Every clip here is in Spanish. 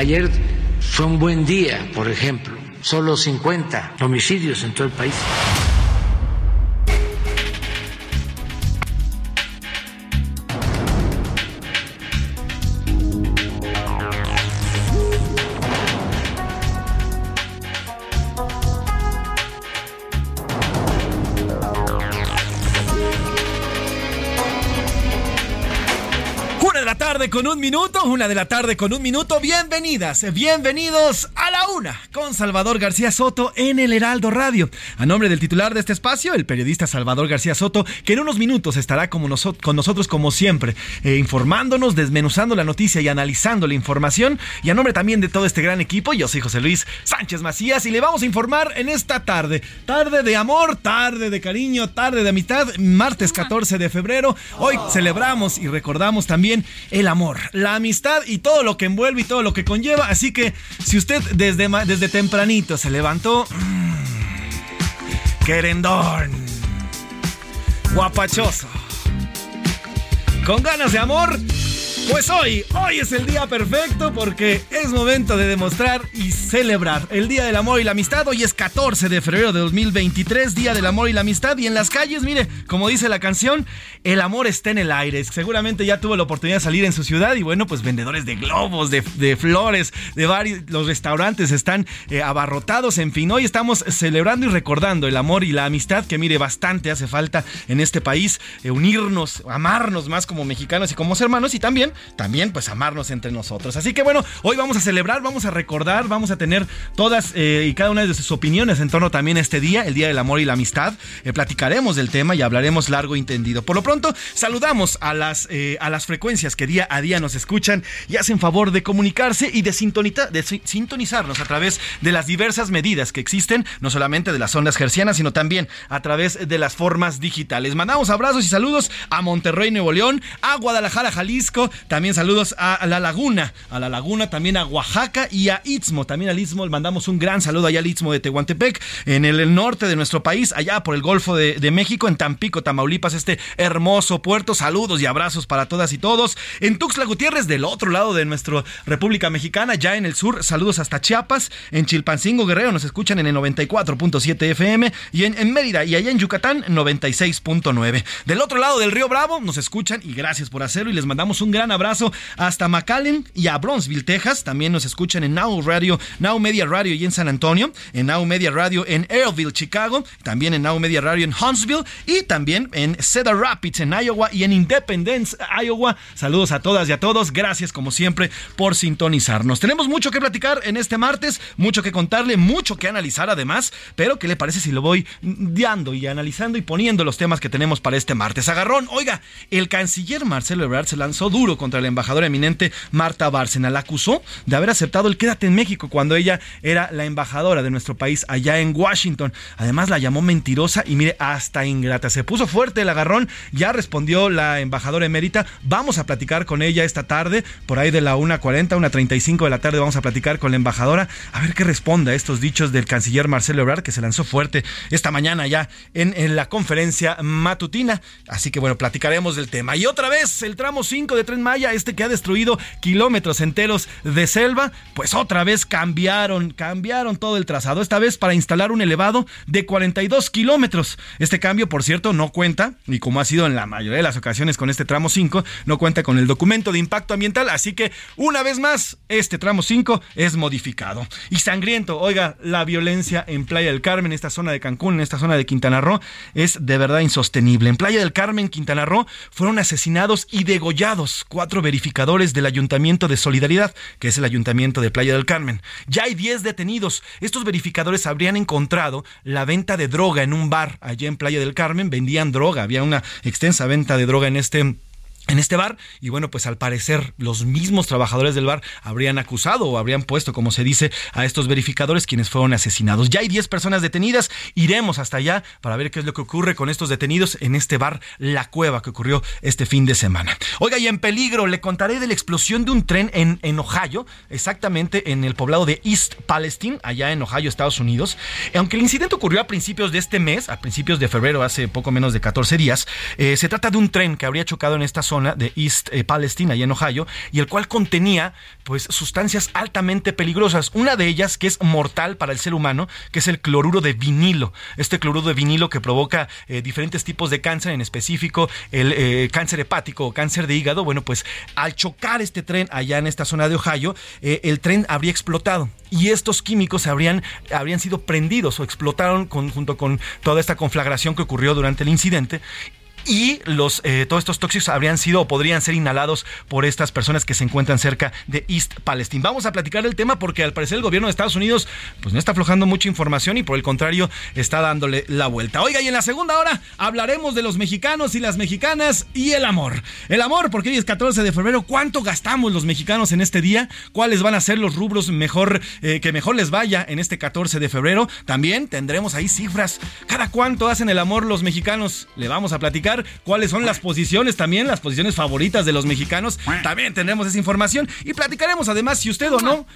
Ayer fue un buen día, por ejemplo, solo 50 homicidios en todo el país. Con un minuto, una de la tarde con un minuto. Bienvenidas, bienvenidos a la una con Salvador García Soto en el Heraldo Radio. A nombre del titular de este espacio, el periodista Salvador García Soto, que en unos minutos estará con nosotros como siempre, eh, informándonos, desmenuzando la noticia y analizando la información. Y a nombre también de todo este gran equipo, yo soy José Luis Sánchez Macías y le vamos a informar en esta tarde. Tarde de amor, tarde de cariño, tarde de amistad, martes 14 de febrero. Hoy celebramos y recordamos también el amor, la amistad y todo lo que envuelve y todo lo que conlleva. Así que si usted desde, desde tempranito se levantó... mmm, querendón. Guapachoso. Con ganas de amor. Pues hoy, hoy es el día perfecto porque es momento de demostrar y celebrar el Día del Amor y la Amistad. Hoy es 14 de febrero de 2023, Día del Amor y la Amistad. Y en las calles, mire, como dice la canción, el amor está en el aire. Seguramente ya tuvo la oportunidad de salir en su ciudad y bueno, pues vendedores de globos, de, flores, de varios, los restaurantes están eh, abarrotados. En fin, hoy estamos celebrando y recordando el amor y la amistad que mire, bastante hace falta en este país. eh, unirnos, amarnos más como mexicanos y como hermanos y también, también pues amarnos entre nosotros. Así que bueno, hoy vamos a celebrar, vamos a recordar, vamos a tener todas eh, y cada una de sus opiniones en torno también a este día, el Día del Amor y la Amistad. Eh, platicaremos del tema y hablaremos largo y entendido. Por lo pronto, saludamos a las, eh, a las frecuencias que día a día nos escuchan y hacen favor de comunicarse y de, de si- sintonizarnos a través de las diversas medidas que existen, no solamente de las ondas hercianas, sino también a través de las formas digitales. Mandamos abrazos y saludos a Monterrey, Nuevo León, a Guadalajara, Jalisco, también saludos a La Laguna, a La Laguna, también a Oaxaca y a Istmo. También al Istmo le mandamos un gran saludo allá al Istmo de Tehuantepec, en el, norte de nuestro país, allá por el Golfo de, México, en Tampico, Tamaulipas, este hermoso puerto. Saludos y abrazos para todas y todos. En Tuxtla Gutiérrez, del otro lado de nuestra República Mexicana, ya en el sur, saludos hasta Chiapas. En Chilpancingo, Guerrero, nos escuchan en el 94.7 FM y en Mérida y allá en Yucatán, 96.9. Del otro lado del río Bravo, nos escuchan y gracias por hacerlo y les mandamos un gran abrazo hasta McAllen y a Bronzeville, Texas. También nos escuchan en Now Radio, Now Media Radio y en San Antonio, en Now Media Radio en Airville, Chicago, también en Now Media Radio en Huntsville y también en Cedar Rapids, en Iowa y en Independence, Iowa. Saludos a todas y a todos. Gracias, como siempre, por sintonizarnos. Tenemos mucho que platicar en este martes, mucho que contarle, mucho que analizar además, pero ¿qué le parece si lo voy dando y analizando y poniendo los temas que tenemos para este martes? Agarrón, oiga, el canciller Marcelo Ebrard se lanzó duro contra la embajadora eminente Marta Bárcena. La acusó de haber aceptado el quédate en México cuando ella era la embajadora de nuestro país allá en Washington. Además la llamó mentirosa y mire, hasta ingrata. Se puso fuerte el agarrón, ya respondió la embajadora emérita. Vamos a platicar con ella esta tarde, por ahí de la 1.40, 1.35 de la tarde vamos a platicar con la embajadora a ver qué responde a estos dichos del canciller Marcelo Ebrard que se lanzó fuerte esta mañana ya en, la conferencia matutina. Así que bueno, platicaremos del tema. Y otra vez, el tramo 5 de Tren Este que ha destruido kilómetros enteros de selva, pues otra vez cambiaron, cambiaron todo el trazado, esta vez para instalar un elevado de 42 kilómetros. Este cambio, por cierto, no cuenta, y como ha sido en la mayoría de las ocasiones con este tramo 5, no cuenta con el documento de impacto ambiental, así que una vez más, este tramo 5 es modificado. Y sangriento, oiga, la violencia en Playa del Carmen, esta zona de Cancún, en esta zona de Quintana Roo, es de verdad insostenible. En Playa del Carmen, Quintana Roo, fueron asesinados y degollados cuatro verificadores del Ayuntamiento de Solidaridad, que es el Ayuntamiento de Playa del Carmen. Ya hay 10 detenidos. Estos verificadores habrían encontrado la venta de droga en un bar allá en Playa del Carmen. Vendían droga, había una extensa venta de droga en este en este bar y bueno pues al parecer los mismos trabajadores del bar habrían acusado o habrían puesto como se dice a estos verificadores quienes fueron asesinados. Ya hay 10 personas detenidas. Iremos hasta allá para ver qué es lo que ocurre con estos detenidos en este bar La Cueva que ocurrió este fin de semana. Oiga y en peligro le contaré de la explosión de un tren en, en Ohio exactamente en el poblado de East Palestine allá en Ohio Estados Unidos. Aunque el incidente ocurrió a principios de este mes a principios de febrero hace poco menos de 14 días eh, se trata de un tren que habría chocado en esta zona de East eh, Palestine, allá en Ohio, y el cual contenía pues sustancias altamente peligrosas. Una de ellas que es mortal para el ser humano, que es el cloruro de vinilo. Este cloruro de vinilo que provoca eh, diferentes tipos de cáncer, en específico el eh, cáncer hepático o cáncer de hígado. Bueno, pues al chocar este tren allá en esta zona de Ohio, el tren habría explotado y estos químicos habrían, habrían sido prendidos o explotaron junto con toda esta conflagración que ocurrió durante el incidente y los eh, todos estos tóxicos habrían sido o podrían ser inhalados por estas personas que se encuentran cerca de East Palestine. Vamos a platicar el tema porque al parecer el gobierno de Estados Unidos pues no está aflojando mucha información y por el contrario está dándole la vuelta. Oiga, y en la segunda hora hablaremos de los mexicanos y las mexicanas y el amor. El amor, porque hoy es 14 de febrero, ¿cuánto gastamos los mexicanos en este día? ¿Cuáles van a ser los rubros mejor eh, que mejor les vaya en este 14 de febrero? También tendremos ahí cifras. ¿Cada cuánto hacen el amor los mexicanos? Le vamos a platicar cuáles son las posiciones también, las posiciones favoritas de los mexicanos. También tendremos esa información y platicaremos además si usted o no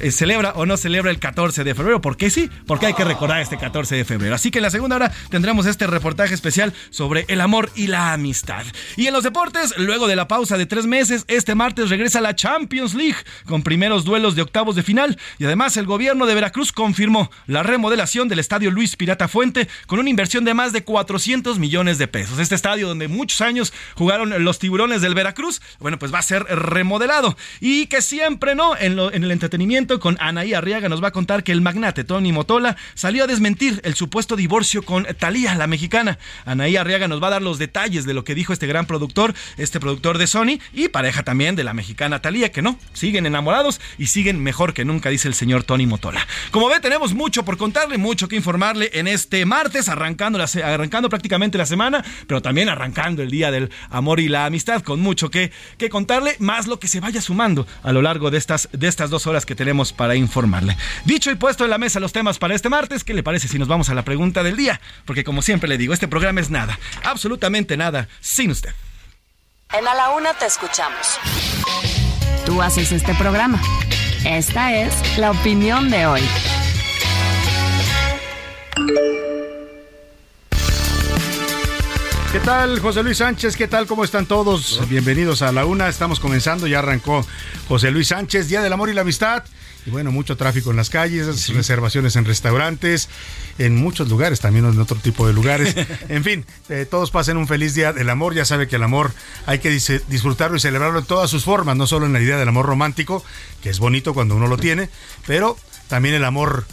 eh, celebra o no celebra el 14 de febrero. porque sí? Porque hay que recordar este 14 de febrero. Así que en la segunda hora tendremos este reportaje especial sobre el amor y la amistad. Y en los deportes, luego de la pausa de tres meses, este martes regresa la Champions League con primeros duelos de octavos de final. Y además el gobierno de Veracruz confirmó la remodelación del estadio Luis Pirata Fuente con una inversión de más de 400 millones de pesos. Este estadio donde muchos años jugaron los tiburones del Veracruz, bueno, pues va a ser remodelado. Y que siempre, ¿no? En, en el entretenimiento con Anaí Arriaga nos va a contar que el magnate Tony Motola salió a desmentir el supuesto divorcio con Talía, la mexicana. Anaí Arriaga nos va a dar los detalles de lo que dijo este gran productor, este productor de Sony y pareja también de la mexicana Talía, que no, siguen enamorados y siguen mejor que nunca, dice el señor Tony Motola. Como ve, tenemos mucho por contarle, mucho que informarle en este martes, arrancando, la, arrancando prácticamente la semana, pero también arrancando el Día del Amor y la Amistad, con mucho que, que contarle, más lo que se vaya sumando a lo largo de estas, de estas dos horas que tenemos para informarle. Dicho y puesto en la mesa los temas para este martes, ¿qué le parece si nos vamos a la pregunta del día? Porque como siempre le digo, este programa es nada, absolutamente nada, sin usted. En A la Una te escuchamos. Tú haces este programa. Esta es la opinión de hoy. ¿Qué tal, José Luis Sánchez? ¿Qué tal? ¿Cómo están todos? Bienvenidos a la una. Estamos comenzando, ya arrancó José Luis Sánchez, Día del Amor y la Amistad. Y bueno, mucho tráfico en las calles, reservaciones en restaurantes, en muchos lugares, también en otro tipo de lugares. en fin, eh, todos pasen un feliz día del amor. Ya sabe que el amor hay que disfrutarlo y celebrarlo en todas sus formas, no solo en la idea del amor romántico, que es bonito cuando uno lo tiene, pero también el amor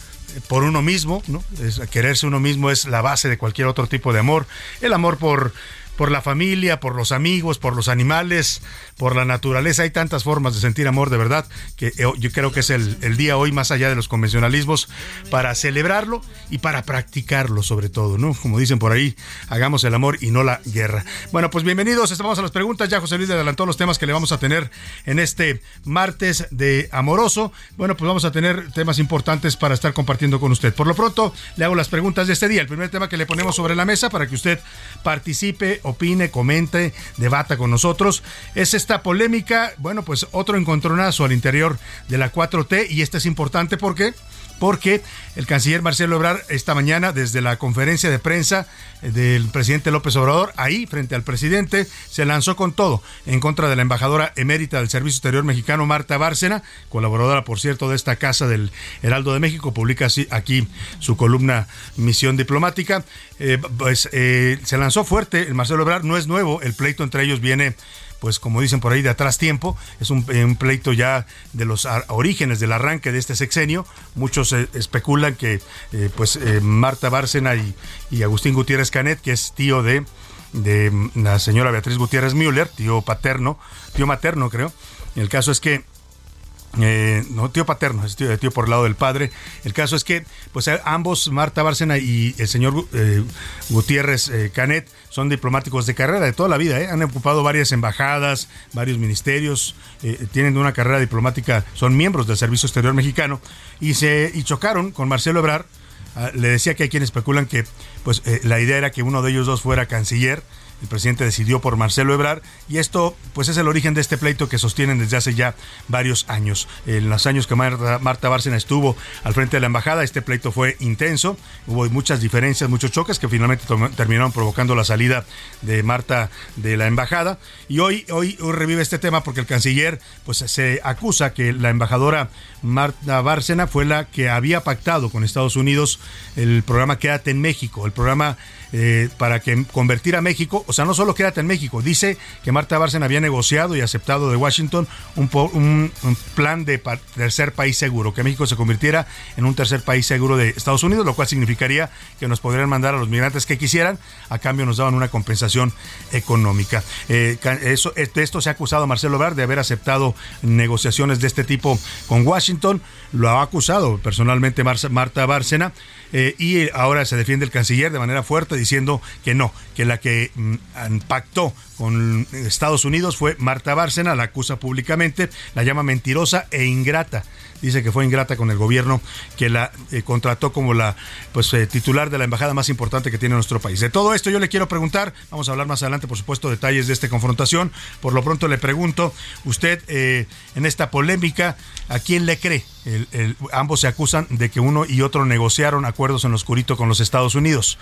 por uno mismo, ¿no? Es, quererse uno mismo es la base de cualquier otro tipo de amor. El amor por por la familia, por los amigos, por los animales, por la naturaleza. Hay tantas formas de sentir amor de verdad que eh, yo creo que es el, día hoy más allá de los convencionalismos para celebrarlo y para practicarlo sobre todo, ¿no? Como dicen por ahí, hagamos el amor y no la guerra. Bueno, pues bienvenidos, estamos a las preguntas. Ya José Luis adelantó los temas que le vamos a tener en este martes de amoroso. Bueno, pues vamos a tener temas importantes para estar compartiendo con usted. Por lo pronto, le hago las preguntas de este día. El primer tema que le ponemos sobre la mesa para que usted participe opine, comente, debata con nosotros. Es esta polémica, bueno, pues otro encontronazo al interior de la 4T y este es importante porque porque el canciller Marcelo Ebrard esta mañana desde la conferencia de prensa eh, del presidente López Obrador, ahí frente al presidente, se lanzó con todo en contra de la embajadora emérita del Servicio Exterior Mexicano, Marta Bárcena, colaboradora, por cierto, de esta casa del Heraldo de México, publica aquí su columna Misión Diplomática. Eh, pues eh, se lanzó fuerte el Marcelo Ebrard, no es nuevo, el pleito entre ellos viene pues como dicen por ahí de atrás tiempo, es un, pleito ya de los orígenes del arranque de este sexenio. Muchos eh, especulan que pues Marta Bárcena y, Agustín Gutiérrez Canet, que es tío de, de la señora Beatriz Gutiérrez Müller, tío paterno, tío materno creo. El caso es que eh, no, tío paterno, es tío, tío, por el lado del padre. El caso es que, pues eh, ambos, Marta Bárcena y el señor eh, Gutiérrez Canet, son diplomáticos de carrera de toda la vida. Han ocupado varias embajadas, varios ministerios, tienen una carrera diplomática, son miembros del Servicio Exterior Mexicano y se y chocaron con Marcelo Ebrard. Ah, le decía que hay quienes especulan que pues la idea era que uno de ellos dos fuera canciller el presidente decidió por Marcelo Ebrar y esto pues es el origen de este pleito que sostienen desde hace ya varios años. En los años que Marta, Marta Bárcena estuvo al frente de la embajada, este pleito fue intenso, hubo muchas diferencias, muchos choques que finalmente terminaron provocando la salida de Marta de la embajada y hoy, hoy, revive este tema porque el canciller pues se acusa que la embajadora Marta Bárcena fue la que había pactado con Estados Unidos el programa Quédate en México, el programa eh, para que convertir a México, o sea, no solo quédate en México, dice que Marta Bárcena había negociado y aceptado de Washington un, plan de tercer país seguro, que México se convirtiera en un tercer país seguro de Estados Unidos, lo cual significaría que nos podrían mandar a los migrantes que quisieran, a cambio nos daban una compensación económica. Eh, de esto se ha acusado a Marcelo Ebrard de haber aceptado negociaciones de este tipo con Washington, lo ha acusado personalmente Marta Bárcena. Eh, y ahora se defiende el canciller de manera fuerte diciendo que no, que la que mm, pactó con Estados Unidos fue Marta Bárcena, la acusa públicamente, la llama mentirosa e ingrata dice que fue ingrata con el gobierno que la eh, contrató como la pues eh, titular de la embajada más importante que tiene nuestro país. De todo esto yo le quiero preguntar, vamos a hablar más adelante por supuesto detalles de esta confrontación, por lo pronto le pregunto, usted eh, en esta polémica, ¿a quién le cree? Ambos se acusan de que uno y otro negociaron acuerdos en lo oscurito con los Estados Unidos.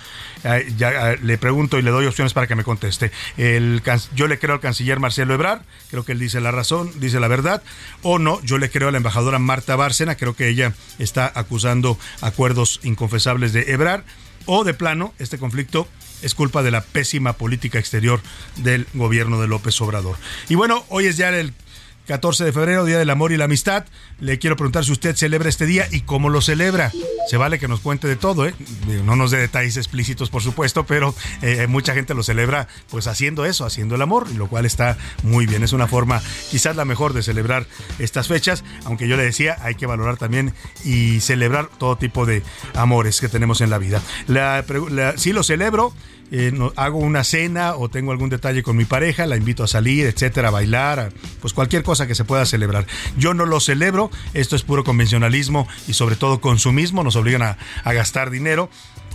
ya le pregunto y le doy opciones para que me conteste. El, yo le creo al canciller Marcelo Ebrard, creo que él dice la razón, dice la verdad, o no, yo le creo a la embajadora Marta Bárcena, creo que ella está acusando acuerdos inconfesables de Ebrar, o de plano, este conflicto es culpa de la pésima política exterior del gobierno de López Obrador. Y bueno, hoy es ya el 14 de febrero, Día del Amor y la Amistad. Le quiero preguntar si usted celebra este día y cómo lo celebra. Se vale que nos cuente de todo, ¿eh? No nos dé detalles explícitos, por supuesto, pero eh, mucha gente lo celebra pues haciendo eso, haciendo el amor, lo cual está muy bien. Es una forma quizás la mejor de celebrar estas fechas, aunque yo le decía, hay que valorar también y celebrar todo tipo de amores que tenemos en la vida. La, sí lo celebro, eh, hago una cena o tengo algún detalle con mi pareja, la invito a salir, etcétera, a bailar, pues cualquier cosa que se pueda celebrar. Yo no lo celebro, esto es puro convencionalismo y sobre todo consumismo, nos obligan a, a gastar dinero.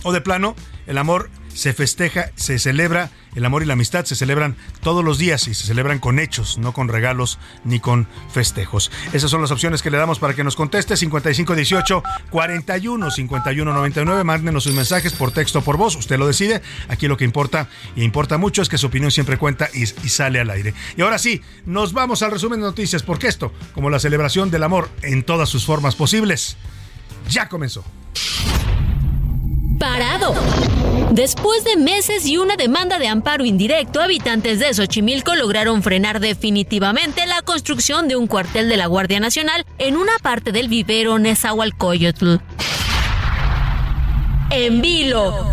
O de plano, el amor se festeja, se celebra, el amor y la amistad se celebran todos los días y se celebran con hechos, no con regalos ni con festejos. Esas son las opciones que le damos para que nos conteste 5518 41 51 99. Mándenos sus mensajes por texto o por voz, usted lo decide. Aquí lo que importa y importa mucho es que su opinión siempre cuenta y, y sale al aire. Y ahora sí, nos vamos al resumen de noticias porque esto, como la celebración del amor en todas sus formas posibles, ya comenzó parado. Después de meses y una demanda de amparo indirecto, habitantes de Xochimilco lograron frenar definitivamente la construcción de un cuartel de la Guardia Nacional en una parte del vivero Nezahualcóyotl. En vilo.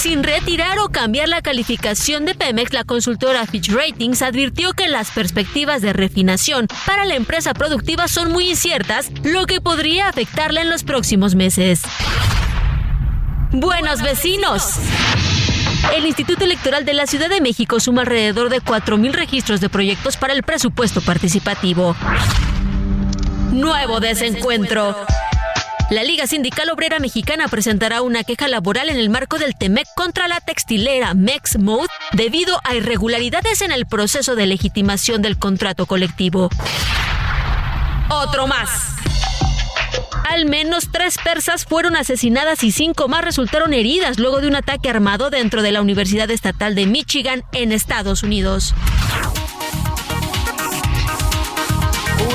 Sin retirar o cambiar la calificación de Pemex, la consultora Fitch Ratings advirtió que las perspectivas de refinación para la empresa productiva son muy inciertas, lo que podría afectarla en los próximos meses. Buenos vecinos. El Instituto Electoral de la Ciudad de México suma alrededor de 4.000 registros de proyectos para el presupuesto participativo. Nuevo desencuentro. La Liga Sindical Obrera Mexicana presentará una queja laboral en el marco del TEMEC contra la textilera Mexmode debido a irregularidades en el proceso de legitimación del contrato colectivo. Otro más. Al menos tres persas fueron asesinadas y cinco más resultaron heridas luego de un ataque armado dentro de la Universidad Estatal de Michigan en Estados Unidos.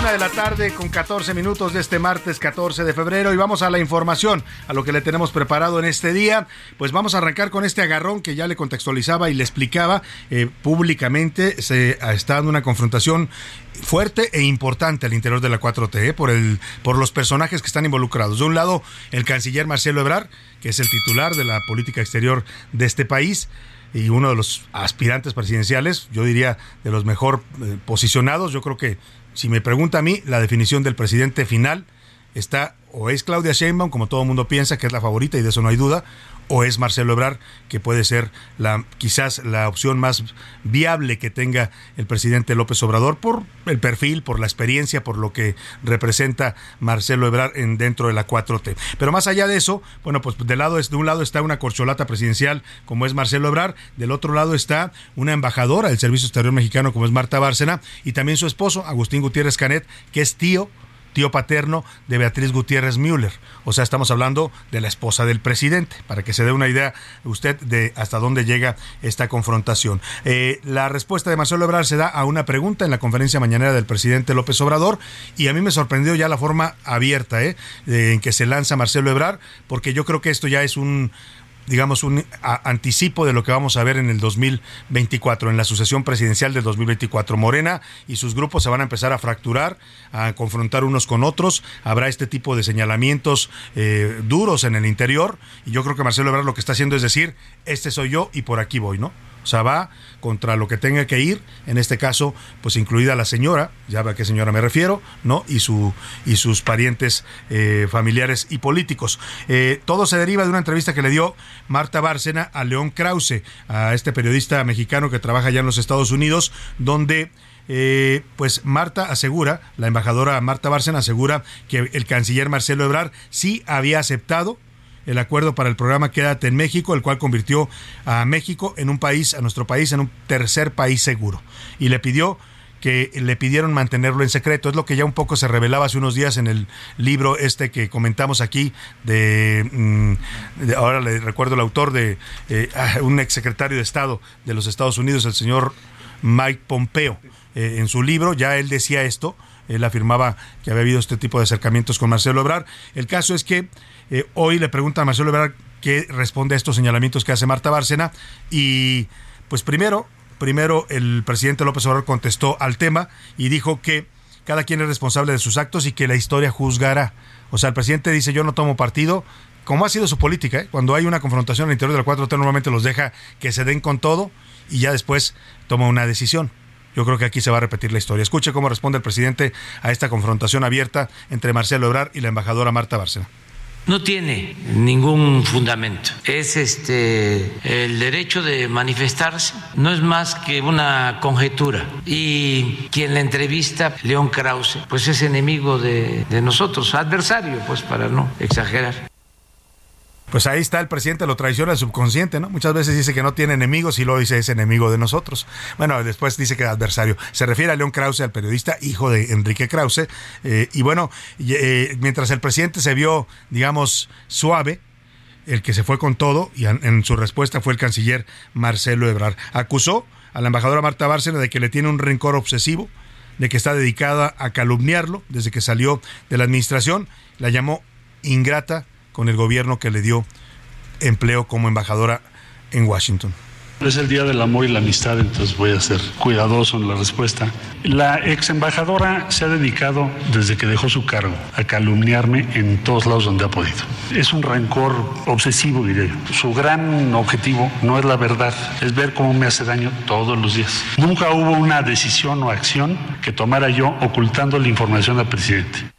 Una de la tarde con 14 minutos de este martes 14 de febrero y vamos a la información, a lo que le tenemos preparado en este día. Pues vamos a arrancar con este agarrón que ya le contextualizaba y le explicaba eh, públicamente. Se está dando una confrontación fuerte e importante al interior de la 4T eh, por, el, por los personajes que están involucrados. De un lado, el canciller Marcelo Ebrard, que es el titular de la política exterior de este país y uno de los aspirantes presidenciales, yo diría de los mejor eh, posicionados. Yo creo que si me pregunta a mí, la definición del presidente final está o es Claudia Sheinbaum, como todo el mundo piensa que es la favorita y de eso no hay duda, o es Marcelo Ebrard, que puede ser la quizás la opción más viable que tenga el presidente López Obrador por el perfil, por la experiencia, por lo que representa Marcelo Ebrard en dentro de la 4T. Pero más allá de eso, bueno, pues de lado de un lado está una corcholata presidencial como es Marcelo Ebrard, del otro lado está una embajadora del Servicio Exterior Mexicano como es Marta Bárcena y también su esposo Agustín Gutiérrez Canet, que es tío tío paterno de Beatriz Gutiérrez Müller. O sea, estamos hablando de la esposa del presidente, para que se dé una idea usted de hasta dónde llega esta confrontación. Eh, la respuesta de Marcelo Ebrard se da a una pregunta en la conferencia mañanera del presidente López Obrador y a mí me sorprendió ya la forma abierta eh, en que se lanza Marcelo Ebrard, porque yo creo que esto ya es un, digamos, un anticipo de lo que vamos a ver en el 2024, en la sucesión presidencial del 2024. Morena y sus grupos se van a empezar a fracturar, a confrontar unos con otros, habrá este tipo de señalamientos eh, duros en el interior, y yo creo que Marcelo Ebrard lo que está haciendo es decir, este soy yo y por aquí voy, ¿no? O sea, va contra lo que tenga que ir, en este caso, pues incluida la señora, ya ve a qué señora me refiero, ¿no? Y, su, y sus parientes eh, familiares y políticos. Eh, todo se deriva de una entrevista que le dio Marta Bárcena a León Krause, a este periodista mexicano que trabaja allá en los Estados Unidos, donde... Eh, pues Marta asegura, la embajadora Marta Bárcena asegura que el canciller Marcelo Ebrard sí había aceptado el acuerdo para el programa Quédate en México, el cual convirtió a México en un país, a nuestro país, en un tercer país seguro. Y le pidió que le pidieron mantenerlo en secreto. Es lo que ya un poco se revelaba hace unos días en el libro este que comentamos aquí de, mm, ahora le recuerdo el autor de eh, un exsecretario de Estado de los Estados Unidos, el señor Mike Pompeo. Eh, en su libro ya él decía esto, él afirmaba que había habido este tipo de acercamientos con Marcelo Ebrard. El caso es que eh, hoy le pregunta a Marcelo Ebrard qué responde a estos señalamientos que hace Marta Bárcena y pues primero, primero el presidente López Obrador contestó al tema y dijo que cada quien es responsable de sus actos y que la historia juzgará. O sea, el presidente dice yo no tomo partido, como ha sido su política, ¿eh? cuando hay una confrontación al interior del 4T normalmente los deja que se den con todo y ya después toma una decisión. Yo creo que aquí se va a repetir la historia. Escuche cómo responde el presidente a esta confrontación abierta entre Marcelo Ebrard y la embajadora Marta Bárcena no tiene ningún fundamento. Es este el derecho de manifestarse, no es más que una conjetura. Y quien la entrevista, León Krause, pues es enemigo de, de nosotros, adversario, pues para no exagerar pues ahí está el presidente, lo traiciona el subconsciente, ¿no? Muchas veces dice que no tiene enemigos y luego dice es enemigo de nosotros. Bueno, después dice que adversario. Se refiere a León Krause, al periodista, hijo de Enrique Krause. Eh, y bueno, eh, mientras el presidente se vio, digamos, suave, el que se fue con todo, y en, su respuesta fue el canciller Marcelo Ebrard. Acusó a la embajadora Marta Bárcena de que le tiene un rencor obsesivo, de que está dedicada a calumniarlo desde que salió de la administración. La llamó ingrata con el gobierno que le dio empleo como embajadora en Washington. Es el Día del Amor y la Amistad, entonces voy a ser cuidadoso en la respuesta. La ex embajadora se ha dedicado, desde que dejó su cargo, a calumniarme en todos lados donde ha podido. Es un rencor obsesivo, diré. Su gran objetivo no es la verdad, es ver cómo me hace daño todos los días. Nunca hubo una decisión o acción que tomara yo ocultando la información al presidente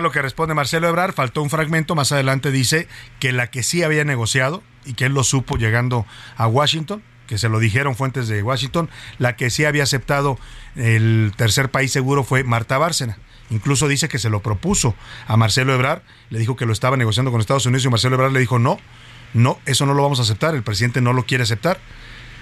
lo que responde Marcelo Ebrar, faltó un fragmento, más adelante dice que la que sí había negociado y que él lo supo llegando a Washington, que se lo dijeron fuentes de Washington, la que sí había aceptado el tercer país seguro fue Marta Bárcena. Incluso dice que se lo propuso a Marcelo Ebrar, le dijo que lo estaba negociando con Estados Unidos y Marcelo Ebrar le dijo no, no, eso no lo vamos a aceptar, el presidente no lo quiere aceptar.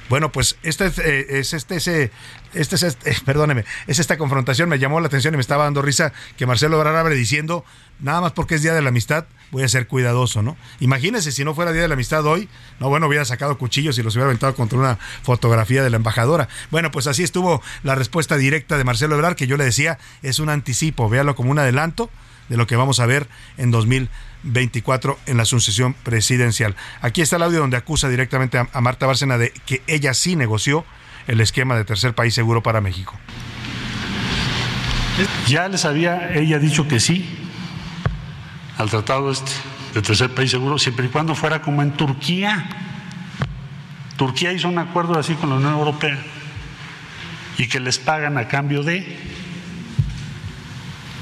Bueno, pues este es, eh, este, ese, este es, este, perdóneme, es esta confrontación, me llamó la atención y me estaba dando risa que Marcelo Ebrard abre diciendo, nada más porque es Día de la Amistad, voy a ser cuidadoso, ¿no? Imagínese si no fuera Día de la Amistad hoy, no, bueno, hubiera sacado cuchillos y los hubiera aventado contra una fotografía de la embajadora. Bueno, pues así estuvo la respuesta directa de Marcelo Ebrard, que yo le decía, es un anticipo, véalo como un adelanto de lo que vamos a ver en 2024 en la sucesión presidencial. Aquí está el audio donde acusa directamente a, a Marta Bárcena de que ella sí negoció el esquema de tercer país seguro para México. Ya les había ella dicho que sí al tratado este de tercer país seguro, siempre y cuando fuera como en Turquía. Turquía hizo un acuerdo así con la Unión Europea y que les pagan a cambio de,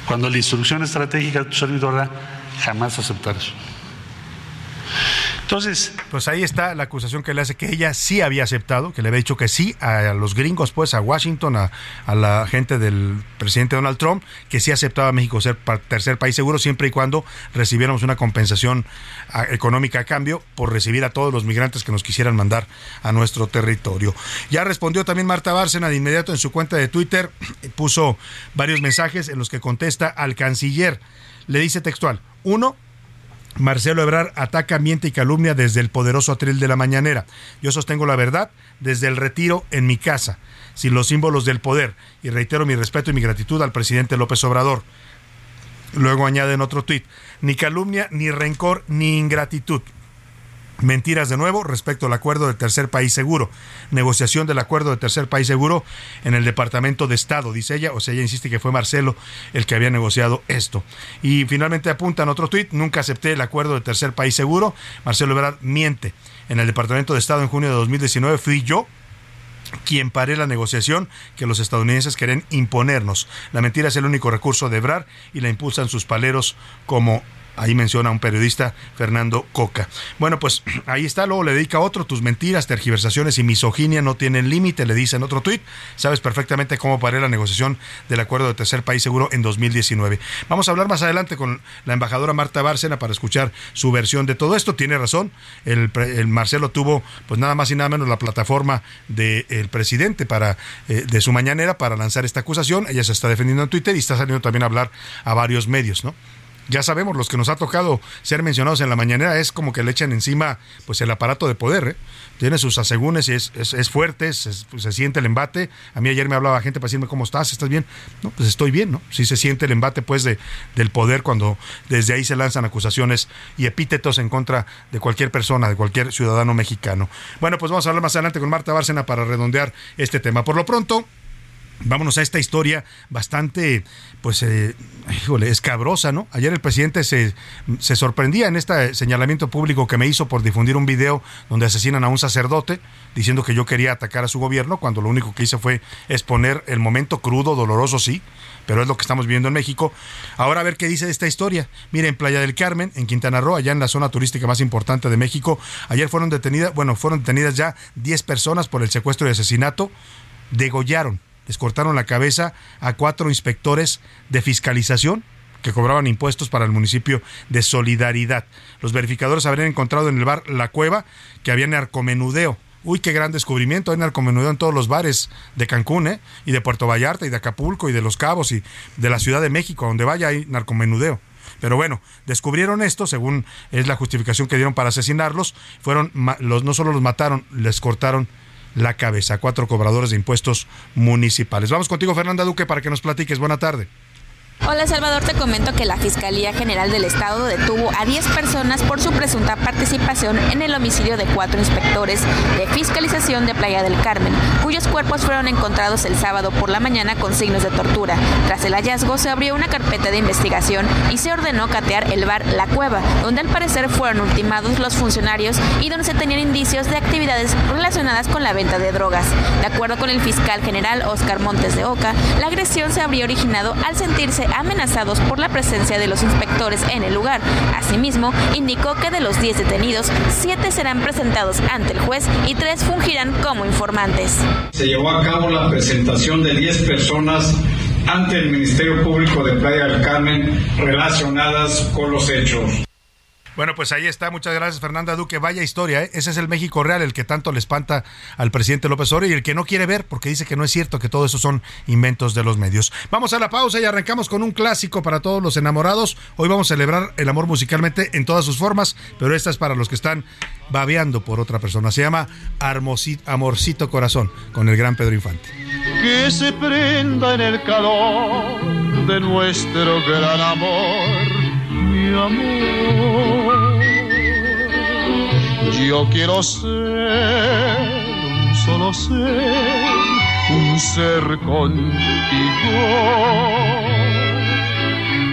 cuando la instrucción estratégica de tu servidor jamás aceptar eso. Entonces. Pues ahí está la acusación que le hace que ella sí había aceptado, que le había dicho que sí a los gringos, pues a Washington, a, la gente del presidente Donald Trump, que sí aceptaba a México ser tercer país seguro siempre y cuando recibiéramos una compensación económica a cambio por recibir a todos los migrantes que nos quisieran mandar a nuestro territorio. Ya respondió también Marta Bárcena de inmediato en su cuenta de Twitter, puso varios mensajes en los que contesta al canciller. Le dice textual, uno, Marcelo Ebrar ataca, miente y calumnia desde el poderoso atril de la mañanera. Yo sostengo la verdad desde el retiro en mi casa, sin los símbolos del poder, y reitero mi respeto y mi gratitud al presidente López Obrador. Luego añade en otro tuit, ni calumnia, ni rencor, ni ingratitud. Mentiras de nuevo respecto al acuerdo de tercer país seguro. Negociación del acuerdo de tercer país seguro en el Departamento de Estado, dice ella. O sea, ella insiste que fue Marcelo el que había negociado esto. Y finalmente apunta en otro tuit, nunca acepté el acuerdo de tercer país seguro. Marcelo Ebrard miente. En el Departamento de Estado en junio de 2019 fui yo quien paré la negociación que los estadounidenses quieren imponernos. La mentira es el único recurso de Ebrard y la impulsan sus paleros como Ahí menciona un periodista, Fernando Coca. Bueno, pues ahí está, luego le dedica otro, tus mentiras, tergiversaciones y misoginia no tienen límite, le dice en otro tuit. Sabes perfectamente cómo paré la negociación del acuerdo de tercer país seguro en 2019. Vamos a hablar más adelante con la embajadora Marta Bárcena para escuchar su versión de todo esto. Tiene razón, el, Marcelo tuvo pues nada más y nada menos la plataforma del presidente para eh, de su mañanera para lanzar esta acusación. Ella se está defendiendo en Twitter y está saliendo también a hablar a varios medios, ¿no? Ya sabemos, los que nos ha tocado ser mencionados en la mañanera, es como que le echan encima pues el aparato de poder. ¿eh? Tiene sus asegúnes y es, es, fuerte, pues, se, siente el embate. A mí ayer me hablaba gente para decirme, ¿cómo estás? ¿Estás bien? No, pues estoy bien, ¿no? Sí se siente el embate pues de, del poder cuando desde ahí se lanzan acusaciones y epítetos en contra de cualquier persona, de cualquier ciudadano mexicano. Bueno, pues vamos a hablar más adelante con Marta Bárcena para redondear este tema. Por lo pronto, Vámonos a esta historia bastante, pues, eh, híjole, escabrosa, ¿no? Ayer el presidente se, se, sorprendía en este señalamiento público que me hizo por difundir un video donde asesinan a un sacerdote, diciendo que yo quería atacar a su gobierno, cuando lo único que hice fue exponer el momento crudo, doloroso, sí, pero es lo que estamos viendo en México. Ahora a ver qué dice de esta historia. Miren, Playa del Carmen, en Quintana Roo, allá en la zona turística más importante de México, ayer fueron detenidas, bueno, fueron detenidas ya 10 personas por el secuestro y asesinato, degollaron les cortaron la cabeza a cuatro inspectores de fiscalización que cobraban impuestos para el municipio de Solidaridad. Los verificadores habrían encontrado en el bar La Cueva que había narcomenudeo. Uy, qué gran descubrimiento. Hay narcomenudeo en todos los bares de Cancún, ¿eh? Y de Puerto Vallarta, y de Acapulco, y de Los Cabos, y de la Ciudad de México. Donde vaya hay narcomenudeo. Pero bueno, descubrieron esto, según es la justificación que dieron para asesinarlos. Fueron, los, no solo los mataron, les cortaron la cabeza. Cuatro cobradores de impuestos municipales. Vamos contigo, Fernanda Duque, para que nos platiques. Buena tarde. Hola Salvador, te comento que la Fiscalía General del Estado detuvo a 10 personas por su presunta participación en el homicidio de cuatro inspectores de fiscalización de Playa del Carmen, cuyos cuerpos fueron encontrados el sábado por la mañana con signos de tortura. Tras el hallazgo se abrió una carpeta de investigación y se ordenó catear el bar La Cueva, donde al parecer fueron ultimados los funcionarios y donde se tenían indicios de actividades relacionadas con la venta de drogas. De acuerdo con el fiscal general Oscar Montes de Oca, la agresión se habría originado al sentirse amenazados por la presencia de los inspectores en el lugar. Asimismo, indicó que de los 10 detenidos, 7 serán presentados ante el juez y 3 fungirán como informantes. Se llevó a cabo la presentación de 10 personas ante el Ministerio Público de Playa del Carmen relacionadas con los hechos. Bueno, pues ahí está. Muchas gracias, Fernanda Duque. Vaya historia, ¿eh? Ese es el México real, el que tanto le espanta al presidente López Obrador y el que no quiere ver porque dice que no es cierto, que todo eso son inventos de los medios. Vamos a la pausa y arrancamos con un clásico para todos los enamorados. Hoy vamos a celebrar el amor musicalmente en todas sus formas, pero esta es para los que están babeando por otra persona. Se llama Amorcito Corazón con el gran Pedro Infante. Que se prenda en el calor de nuestro gran amor amor. Yo quiero ser un solo ser, un ser contigo.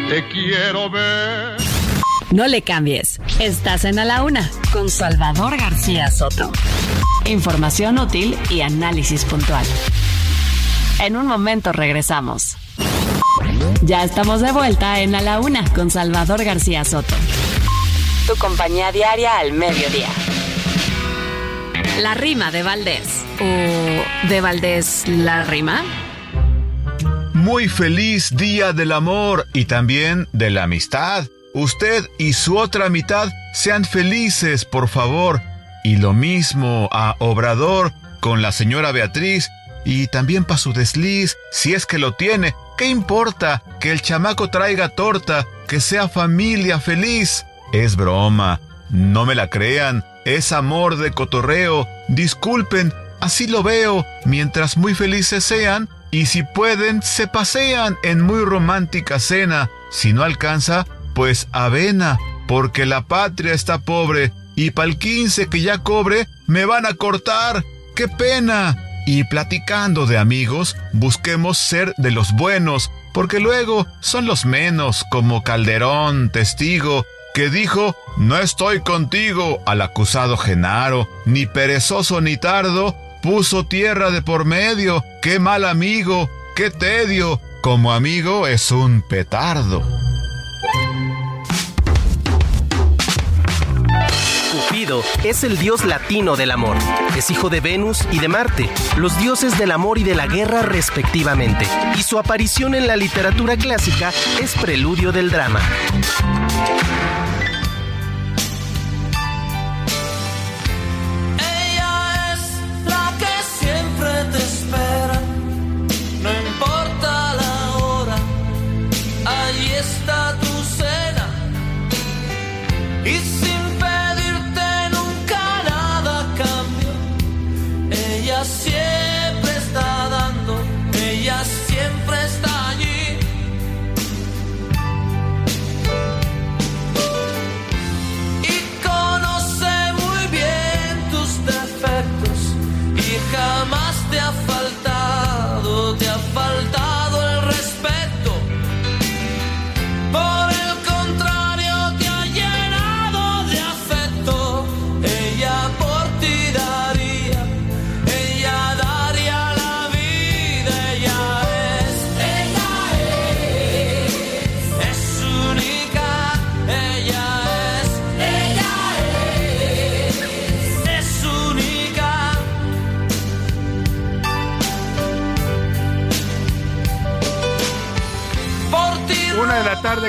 Te quiero ver. No le cambies. Estás en A la Una con Salvador García Soto. Información útil y análisis puntual. En un momento regresamos. Ya estamos de vuelta en A la Una con Salvador García Soto. Tu compañía diaria al mediodía. La rima de Valdés. ¿O de Valdés la rima? Muy feliz día del amor y también de la amistad. Usted y su otra mitad sean felices, por favor. Y lo mismo a Obrador con la señora Beatriz y también para su desliz, si es que lo tiene. ¿Qué importa que el chamaco traiga torta, que sea familia feliz? Es broma, no me la crean, es amor de cotorreo. Disculpen, así lo veo, mientras muy felices sean, y si pueden, se pasean en muy romántica cena. Si no alcanza, pues avena, porque la patria está pobre, y pa'l quince que ya cobre, me van a cortar. ¡Qué pena! Y platicando de amigos, busquemos ser de los buenos, porque luego son los menos, como Calderón, testigo, que dijo, no estoy contigo al acusado Genaro, ni perezoso ni tardo, puso tierra de por medio, qué mal amigo, qué tedio, como amigo es un petardo. Es el dios latino del amor. Es hijo de Venus y de Marte, los dioses del amor y de la guerra respectivamente. Y su aparición en la literatura clásica es preludio del drama.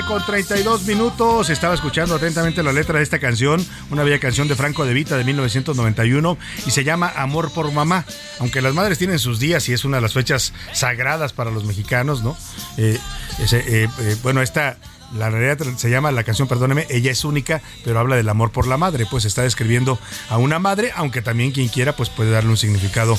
Con 32 minutos. Estaba escuchando atentamente la letra de esta canción, una bella canción de Franco De Vita de 1991 y se llama Amor por Mamá. Aunque las madres tienen sus días y es una de las fechas sagradas para los mexicanos, ¿no? Eh, eh, eh, bueno, esta la realidad se llama la canción, perdóneme, ella es única, pero habla del amor por la madre, pues está describiendo a una madre, aunque también quien quiera pues puede darle un significado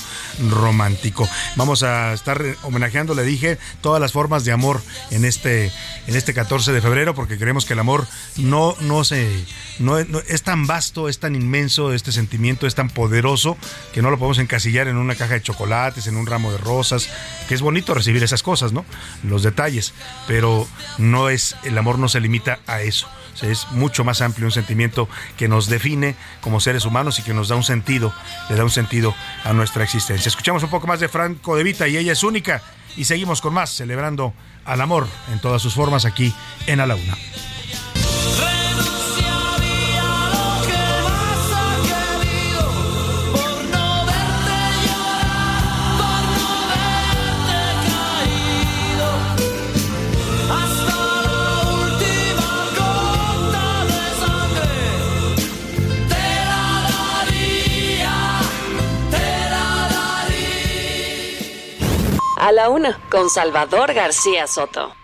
romántico. Vamos a estar homenajeando, le dije, todas las formas de amor en este en este 14 de febrero porque creemos que el amor no no se no, es tan vasto, es tan inmenso, este sentimiento es tan poderoso que no lo podemos encasillar en una caja de chocolates, en un ramo de rosas, que es bonito recibir esas cosas, ¿no? Los detalles, pero no es el amor no se limita a eso. es mucho más amplio, un sentimiento que nos define como seres humanos y que nos da un sentido, le da un sentido a nuestra existencia. Escuchamos un poco más de Franco de Vita y ella es única y seguimos con más, celebrando al amor en todas sus formas aquí en A la Una. A la una, con Salvador García Soto.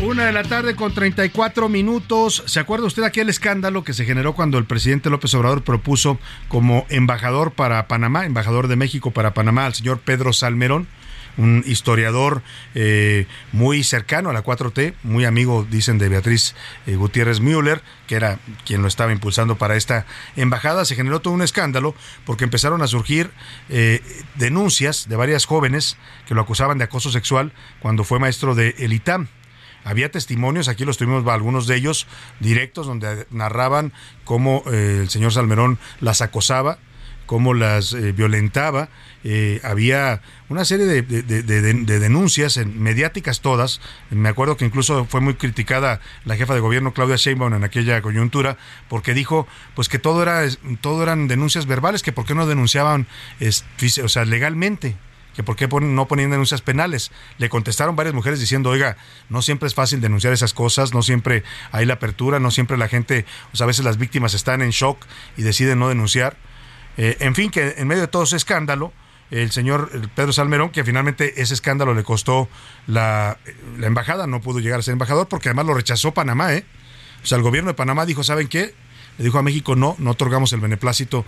Una de la tarde con 34 minutos. ¿Se acuerda usted aquel escándalo que se generó cuando el presidente López Obrador propuso como embajador para Panamá, embajador de México para Panamá, al señor Pedro Salmerón? Un historiador eh, muy cercano a la 4T, muy amigo, dicen, de Beatriz eh, Gutiérrez Müller, que era quien lo estaba impulsando para esta embajada. Se generó todo un escándalo porque empezaron a surgir eh, denuncias de varias jóvenes que lo acusaban de acoso sexual cuando fue maestro de el ITAM. Había testimonios, aquí los tuvimos algunos de ellos directos, donde narraban cómo el señor Salmerón las acosaba, cómo las violentaba eh, había una serie de, denuncias en, mediáticas todas. Me acuerdo que incluso fue muy criticada la jefa de gobierno Claudia Sheinbaum en aquella coyuntura porque dijo pues que todo era todo eran denuncias verbales, que por qué no denunciaban o sea, legalmente que por qué no ponían denuncias penales. Le contestaron varias mujeres diciendo, oiga, no siempre es fácil denunciar esas cosas, no siempre hay la apertura, no siempre la gente, o sea, a veces las víctimas están en shock y deciden no denunciar. Eh, en fin, que en medio de todo ese escándalo, el señor Pedro Salmerón, que finalmente ese escándalo le costó la, la embajada, no pudo llegar a ser embajador porque además lo rechazó Panamá, ¿eh? O sea, el gobierno de Panamá dijo, ¿saben qué? Le dijo a México, no, no otorgamos el beneplácito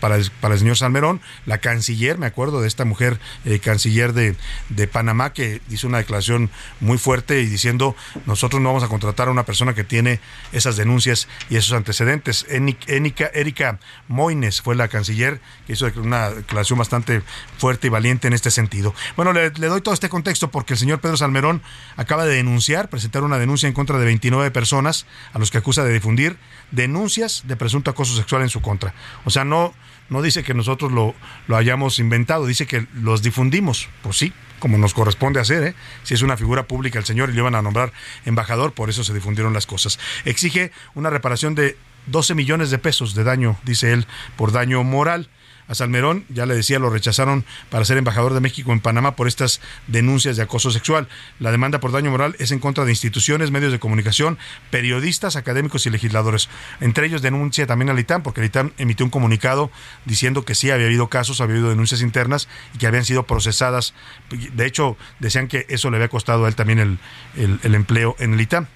para el, para el señor Salmerón. La canciller, me acuerdo de esta mujer eh, canciller de, de, Panamá, que hizo una declaración muy fuerte y diciendo, nosotros no vamos a contratar a una persona que tiene esas denuncias y esos antecedentes. Erika, Erika Moines fue la canciller que hizo una declaración bastante fuerte y valiente en este sentido. Bueno, le, le doy todo este contexto porque el señor Pedro Salmerón acaba de denunciar, presentar una denuncia en contra de 29 personas a los que acusa de difundir denuncias de presunto acoso sexual en su contra. O sea, no, no dice que nosotros lo, lo hayamos inventado, dice que los difundimos. Pues sí, como nos corresponde hacer, ¿eh? si es una figura pública el señor y le iban a nombrar embajador, por eso se difundieron las cosas. Exige una reparación de 12 millones de pesos de daño, dice él, por daño moral a Salmerón, ya le decía, lo rechazaron para ser embajador de México en Panamá por estas denuncias de acoso sexual. La demanda por daño moral es en contra de instituciones, medios de comunicación, periodistas, académicos y legisladores. Entre ellos denuncia también al ITAM, porque el ITAM emitió un comunicado diciendo que sí había habido casos, había habido denuncias internas y que habían sido procesadas. De hecho, decían que eso le había costado a él también el, empleo en el ITAM.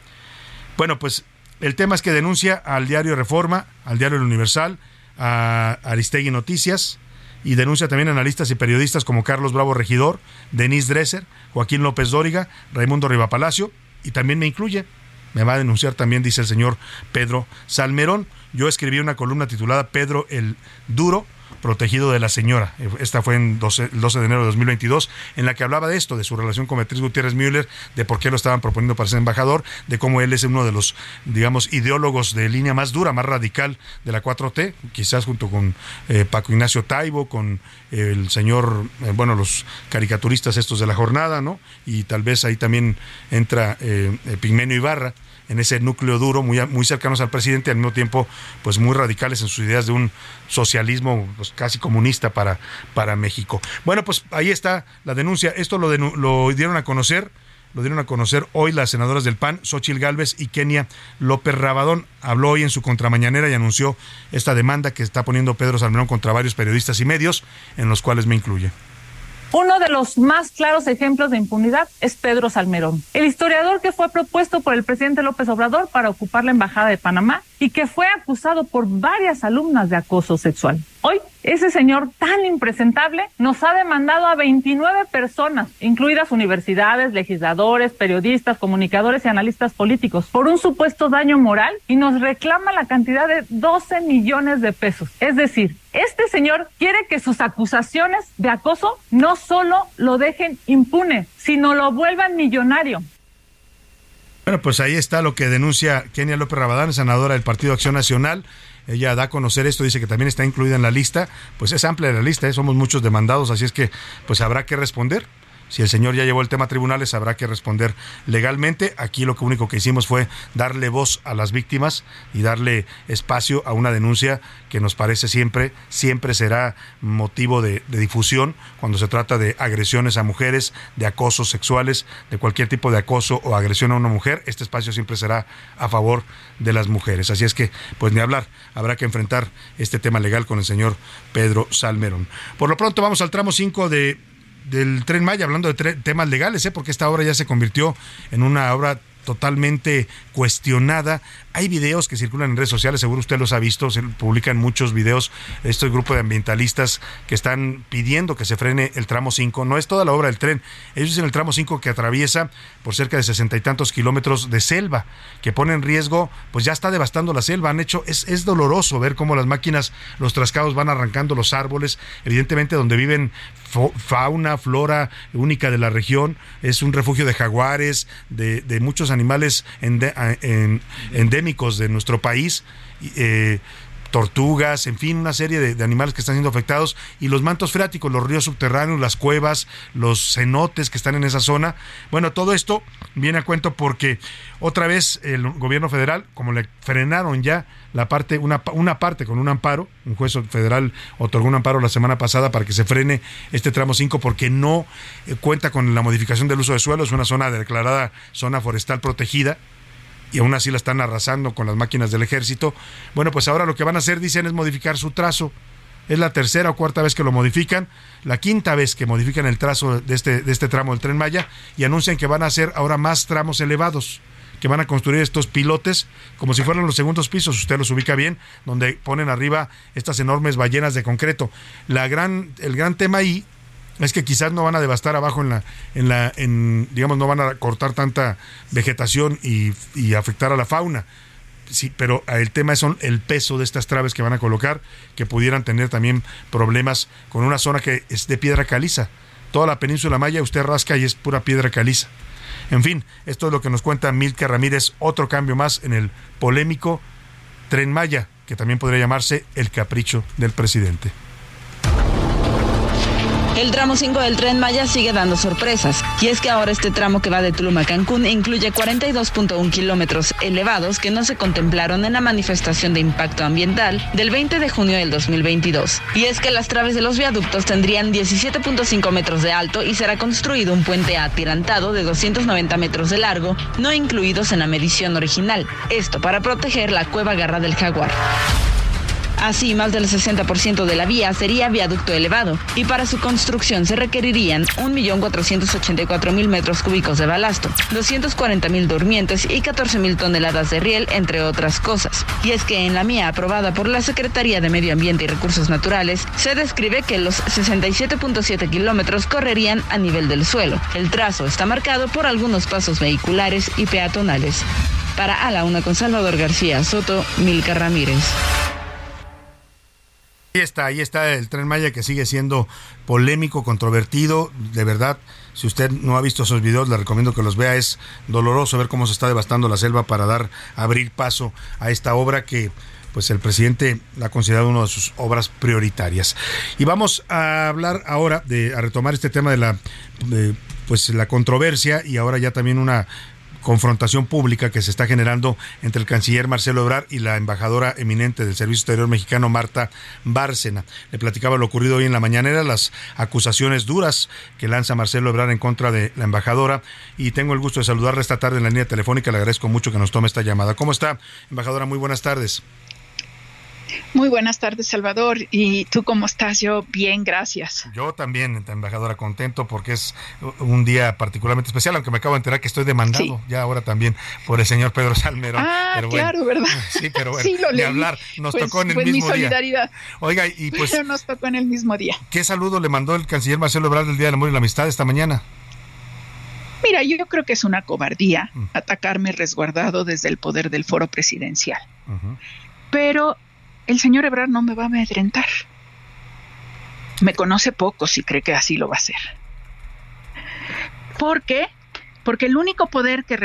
Bueno, pues el tema es que denuncia al diario Reforma, al diario El Universal, a Aristegui Noticias y denuncia también analistas y periodistas como Carlos Bravo Regidor, Denise Dresser, Joaquín López Dóriga, Raimundo Palacio y también me incluye. Me va a denunciar también, dice el señor Pedro Salmerón. Yo escribí una columna titulada Pedro el Duro, protegido de la señora. Esta fue en 12, el 12 de enero de 2022, en la que hablaba de esto, de su relación con Beatriz Gutiérrez Müller, de por qué lo estaban proponiendo para ser embajador, de cómo él es uno de los, digamos, ideólogos de línea más dura, más radical de la 4T, quizás junto con eh, Paco Ignacio Taibo, con el señor, eh, bueno, los caricaturistas estos de la jornada, ¿no? Y tal vez ahí también entra eh, Pigmenio Ibarra en ese núcleo duro, muy, muy cercanos al presidente, al mismo tiempo, pues muy radicales en sus ideas de un socialismo pues, casi comunista para, para México. Bueno, pues ahí está la denuncia. Esto lo, dieron a conocer. Lo dieron a conocer hoy las senadoras del PAN, Xochil Gálvez y Kenia López Rabadón. Habló hoy en su contramañanera y anunció esta demanda que está poniendo Pedro Salmerón contra varios periodistas y medios, en los cuales me incluye. Uno de los más claros ejemplos de impunidad es Pedro Salmerón, el historiador que fue propuesto por el presidente López Obrador para ocupar la Embajada de Panamá y que fue acusado por varias alumnas de acoso sexual. Hoy, ese señor tan impresentable nos ha demandado a 29 personas, incluidas universidades, legisladores, periodistas, comunicadores y analistas políticos, por un supuesto daño moral y nos reclama la cantidad de 12 millones de pesos. Es decir, este señor quiere que sus acusaciones de acoso no solo lo dejen impune, sino lo vuelvan millonario. Bueno, pues ahí está lo que denuncia Kenia López Rabadán, senadora del Partido Acción Nacional. Ella da a conocer esto, dice que también está incluida en la lista. Pues es amplia la lista, ¿eh? somos muchos demandados, así es que pues habrá que responder. Si el señor ya llevó el tema a tribunales, habrá que responder legalmente. Aquí lo único que hicimos fue darle voz a las víctimas y darle espacio a una denuncia que nos parece siempre, siempre será motivo de, difusión cuando se trata de agresiones a mujeres, de acosos sexuales, de cualquier tipo de acoso o agresión a una mujer. Este espacio siempre será a favor de las mujeres. Así es que, pues ni hablar, habrá que enfrentar este tema legal con el señor Pedro Salmerón. Por lo pronto vamos al tramo 5 de del tren Maya, hablando de temas legales, ¿eh? porque esta obra ya se convirtió en una obra totalmente cuestionada. Hay videos que circulan en redes sociales, seguro usted los ha visto, se publican muchos videos, este grupo de ambientalistas que están pidiendo que se frene el tramo 5. No es toda la obra del tren, ellos dicen el tramo 5 que atraviesa por cerca de sesenta y tantos kilómetros de selva, que pone en riesgo, pues ya está devastando la selva. Han hecho, es, es doloroso ver cómo las máquinas, los trascados van arrancando los árboles, evidentemente donde viven fauna, flora única de la región, es un refugio de jaguares, de, muchos animales endémicos de nuestro país. Eh, tortugas, en fin, una serie de, animales que están siendo afectados y los mantos freáticos, los ríos subterráneos, las cuevas, los cenotes que están en esa zona. Bueno, todo esto viene a cuento porque otra vez el gobierno federal, como le frenaron ya la parte, una, una parte con un amparo, un juez federal otorgó un amparo la semana pasada para que se frene este tramo 5 porque no eh, cuenta con la modificación del uso de suelo, es una zona declarada zona forestal protegida y aún así la están arrasando con las máquinas del ejército. Bueno, pues ahora lo que van a hacer, dicen, es modificar su trazo. Es la tercera o cuarta vez que lo modifican, la quinta vez que modifican el trazo de este, de este tramo del tren Maya y anuncian que van a hacer ahora más tramos elevados que van a construir estos pilotes como si fueran los segundos pisos, usted los ubica bien, donde ponen arriba estas enormes ballenas de concreto. La gran, el gran tema ahí es que quizás no van a devastar abajo en la, en la, en, digamos, no van a cortar tanta vegetación y, afectar a la fauna. Sí, pero el tema es el peso de estas traves que van a colocar, que pudieran tener también problemas con una zona que es de piedra caliza. Toda la península Maya usted rasca y es pura piedra caliza. En fin, esto es lo que nos cuenta Milka Ramírez, otro cambio más en el polémico tren Maya, que también podría llamarse el capricho del presidente. El tramo 5 del tren Maya sigue dando sorpresas, y es que ahora este tramo que va de Tulum a Cancún incluye 42.1 kilómetros elevados que no se contemplaron en la manifestación de impacto ambiental del 20 de junio del 2022. Y es que las traves de los viaductos tendrían 17.5 metros de alto y será construido un puente atirantado de 290 metros de largo, no incluidos en la medición original. Esto para proteger la cueva Garra del Jaguar. Así, más del 60% de la vía sería viaducto elevado y para su construcción se requerirían 1.484.000 metros cúbicos de balasto, 240.000 durmientes y 14.000 toneladas de riel, entre otras cosas. Y es que en la mía aprobada por la Secretaría de Medio Ambiente y Recursos Naturales, se describe que los 67.7 kilómetros correrían a nivel del suelo. El trazo está marcado por algunos pasos vehiculares y peatonales. Para A la Una con Salvador García Soto, Milka Ramírez. Ahí está, ahí está el tren Maya que sigue siendo polémico, controvertido, de verdad. Si usted no ha visto esos videos, le recomiendo que los vea. Es doloroso ver cómo se está devastando la selva para dar, abrir paso a esta obra que pues el presidente la ha considerado una de sus obras prioritarias. Y vamos a hablar ahora de a retomar este tema de la pues la controversia y ahora ya también una confrontación pública que se está generando entre el canciller Marcelo Ebrard y la embajadora eminente del Servicio Exterior mexicano Marta Bárcena. Le platicaba lo ocurrido hoy en la mañanera, las acusaciones duras que lanza Marcelo Ebrard en contra de la embajadora y tengo el gusto de saludarla esta tarde en la línea telefónica. Le agradezco mucho que nos tome esta llamada. ¿Cómo está, embajadora? Muy buenas tardes. Muy buenas tardes, Salvador. ¿Y tú cómo estás? Yo bien, gracias. Yo también, embajadora, contento porque es un día particularmente especial, aunque me acabo de enterar que estoy demandado ya ahora también por el señor Pedro Salmerón. Ah, claro, ¿verdad? Sí, pero bueno, de hablar, nos pues, tocó en el pues mismo mi solidaridad. Oiga, y pues... Pero nos tocó en el mismo día. ¿Qué saludo le mandó el canciller Marcelo Ebrard del Día del Amor y la Amistad esta mañana? Mira, yo creo que es una cobardía mm. atacarme resguardado desde el poder del foro presidencial. Pero el señor Ebrard no me va a amedrentar. Me conoce poco si cree que así lo va a hacer. ¿Por qué? Porque el único poder que,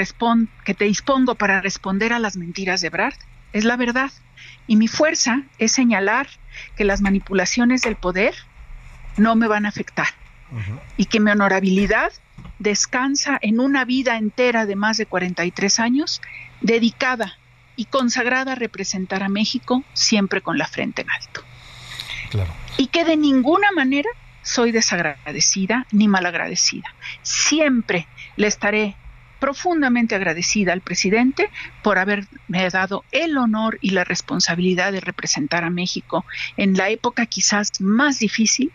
que te dispongo para responder a las mentiras de Ebrard es la verdad. Y mi fuerza es señalar que las manipulaciones del poder no me van a afectar. Y que mi honorabilidad descansa en una vida entera de más de 43 años dedicada y consagrada a representar a México siempre con la frente en alto. Y que de ninguna manera soy desagradecida ni malagradecida. Siempre le estaré profundamente agradecida al presidente por haberme dado el honor y la responsabilidad de representar a México en la época quizás más difícil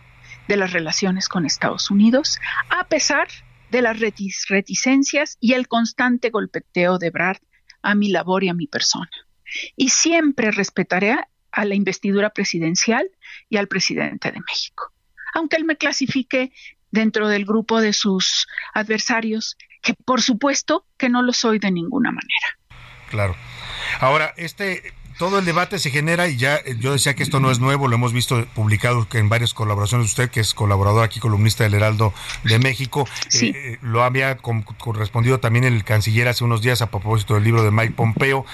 de las relaciones con Estados Unidos, a pesar de las reticencias y el constante golpeteo de Brad a mi labor y a mi persona. Y siempre respetaré a la investidura presidencial y al presidente de México. Aunque él me clasifique dentro del grupo de sus adversarios, que por supuesto que no lo soy de ninguna manera. Claro. Ahora, este todo el debate se genera y ya eh, yo decía que esto no es nuevo, lo hemos visto publicado en varias colaboraciones. Usted, que es colaborador aquí, columnista del Heraldo de México, eh, eh, lo había correspondido también el canciller hace unos días a propósito del libro de Mike Pompeo.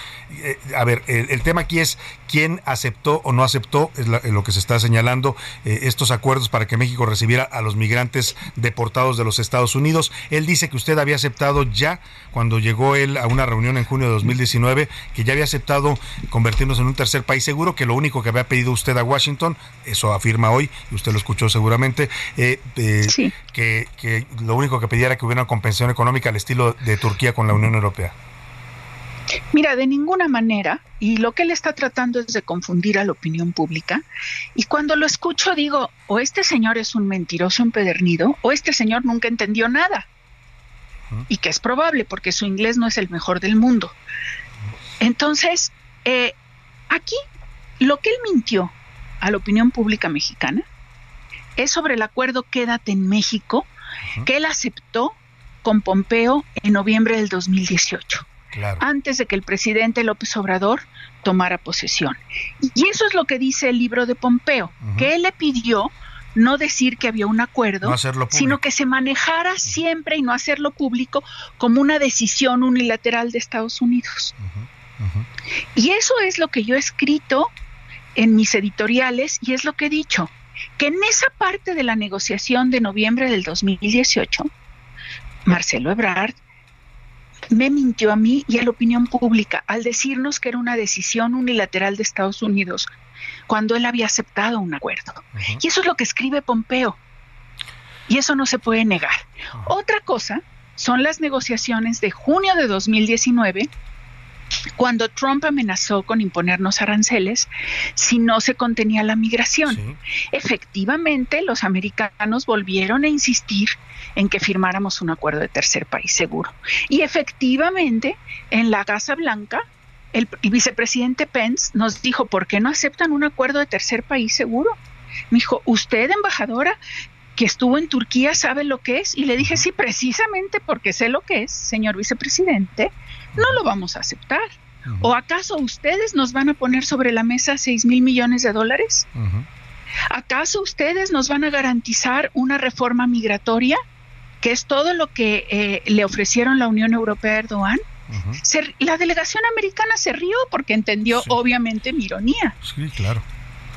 a ver, el, tema aquí es quién aceptó o no aceptó, es lo que se está señalando, estos acuerdos para que México recibiera a los migrantes deportados de los Estados Unidos. Él dice que usted había aceptado ya, cuando llegó él a una reunión en junio de 2019, que ya había aceptado convertir en un tercer país seguro, que lo único que había pedido usted a Washington, eso afirma hoy, y usted lo escuchó seguramente, eh, eh, que, que, lo único que pedía era que hubiera una compensación económica al estilo de Turquía con la Unión Europea. Mira, de ninguna manera, y lo que él está tratando es de confundir a la opinión pública, y cuando lo escucho digo, o este señor es un mentiroso empedernido, o este señor nunca entendió nada, y que es probable porque su inglés no es el mejor del mundo. Entonces, eh, Aquí lo que él mintió a la opinión pública mexicana es sobre el acuerdo Quédate en México que él aceptó con Pompeo en noviembre del 2018. antes de que el presidente López Obrador tomara posesión. Y eso es lo que dice el libro de Pompeo, que él le pidió no decir que había un acuerdo, sino que se manejara siempre y no hacerlo público como una decisión unilateral de Estados Unidos. Y eso es lo que yo he escrito en mis editoriales y es lo que he dicho, que en esa parte de la negociación de noviembre del 2018, Marcelo Ebrard me mintió a mí y a la opinión pública al decirnos que era una decisión unilateral de Estados Unidos cuando él había aceptado un acuerdo. Y eso es lo que escribe Pompeo. Y eso no se puede negar. Otra cosa son las negociaciones de junio de 2019 cuando Trump amenazó con imponernos aranceles si no se contenía la migración. Efectivamente, los americanos volvieron a insistir en que firmáramos un acuerdo de tercer país seguro. Y efectivamente, en la Casa Blanca, el, vicepresidente Pence nos dijo, ¿por qué no aceptan un acuerdo de tercer país seguro? Me dijo, usted, embajadora, que estuvo en Turquía, sabe lo que es. Y le dije, sí, precisamente porque sé lo que es, señor vicepresidente, no lo vamos a aceptar. ¿O acaso ustedes nos van a poner sobre la mesa 6 mil millones de dólares? ¿Acaso ustedes nos van a garantizar una reforma migratoria, que es todo lo que eh, le ofrecieron la Unión Europea a Erdogan? la delegación americana se rió porque entendió obviamente mi ironía. Sí, claro.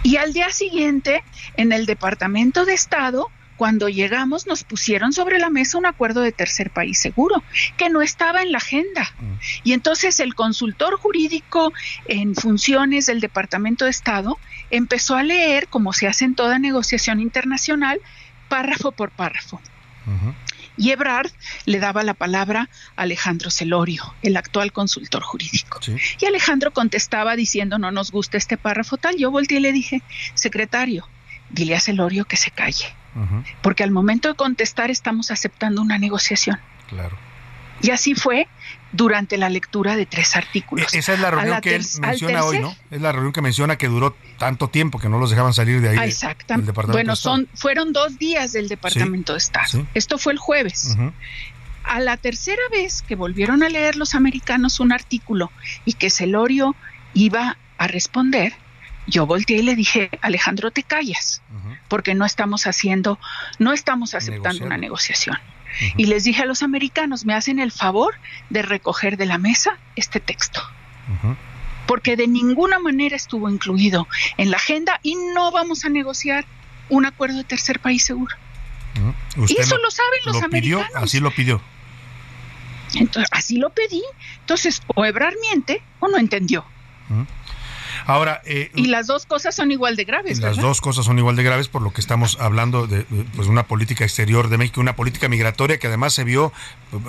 Y al día siguiente, en el Departamento de Estado, cuando llegamos nos pusieron sobre la mesa un acuerdo de tercer país seguro, que no estaba en la agenda. Mm. Y entonces el consultor jurídico en funciones del Departamento de Estado empezó a leer, como se hace en toda negociación internacional, párrafo por párrafo. Y Ebrard le daba la palabra a Alejandro Celorio, el actual consultor jurídico. Y Alejandro contestaba diciendo, no nos gusta este párrafo tal. Yo volteé y le dije, secretario, dile a Celorio que se calle porque al momento de contestar estamos aceptando una negociación. Claro. Y así fue durante la lectura de tres artículos. E-, esa es la reunión que él menciona hoy, ¿no? Es la reunión que menciona que duró tanto tiempo que no los dejaban salir de ahí. Exactamente. bueno, son fueron dos días del Departamento de Estado. Esto fue el jueves. A la tercera vez que volvieron a leer los americanos un artículo y que Celorio iba a responder, yo volteé y le dije, Alejandro, te callas, porque no estamos haciendo, no estamos aceptando una negociación. Y les dije a los americanos, me hacen el favor de recoger de la mesa este texto. Porque de ninguna manera estuvo incluido en la agenda y no vamos a negociar un acuerdo de tercer país seguro. Y eso lo, saben los americanos. Así lo pidió. Entonces, así lo pedí. Entonces, o Ebrar miente o no entendió. Ahora, eh, y las dos cosas son igual de graves. Las dos cosas son igual de graves por lo que estamos hablando de pues una política exterior de México, una política migratoria que además se vio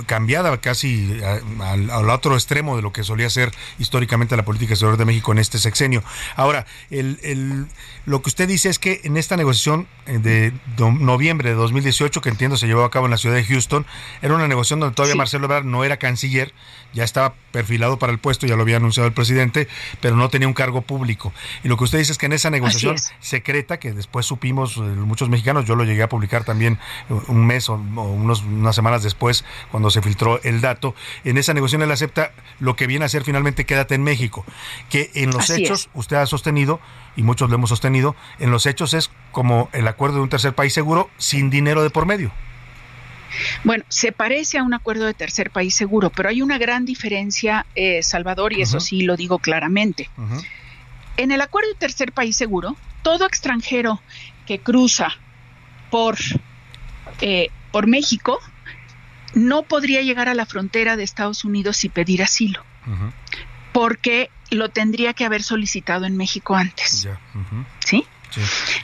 cambiada casi al, otro extremo de lo que solía ser históricamente la política exterior de México en este sexenio. Ahora, el, lo que usted dice es que en esta negociación eh, de noviembre de 2018, que entiendo se llevó a cabo en la ciudad de Houston, era una negociación donde todavía Marcelo Ebrard no era canciller, ya estaba perfilado para el puesto, ya lo había anunciado el presidente, pero no tenía un cargo público. Y lo que usted dice es que en esa negociación secreta, que después supimos eh, muchos mexicanos, yo lo llegué a publicar también eh, un mes o, unos, unas semanas después, cuando se filtró el dato, en esa negociación él acepta lo que viene a ser finalmente quédate en México, que en los hechos usted ha sostenido, y muchos lo hemos sostenido, en los hechos es como el acuerdo de un tercer país seguro sin dinero de por medio. Bueno, se parece a un acuerdo de tercer país seguro, pero hay una gran diferencia, eh, Salvador, y eso sí lo digo claramente. En el acuerdo de tercer país seguro, todo extranjero que cruza por, eh, por México no podría llegar a la frontera de Estados Unidos y pedir asilo, porque lo tendría que haber solicitado en México antes. ¿Sí?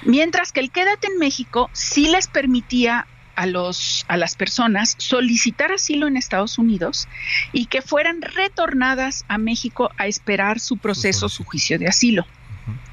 Mientras que el quédate en México sí les permitía a, los, a las personas solicitar asilo en Estados Unidos y que fueran retornadas a México a esperar su proceso, su juicio de asilo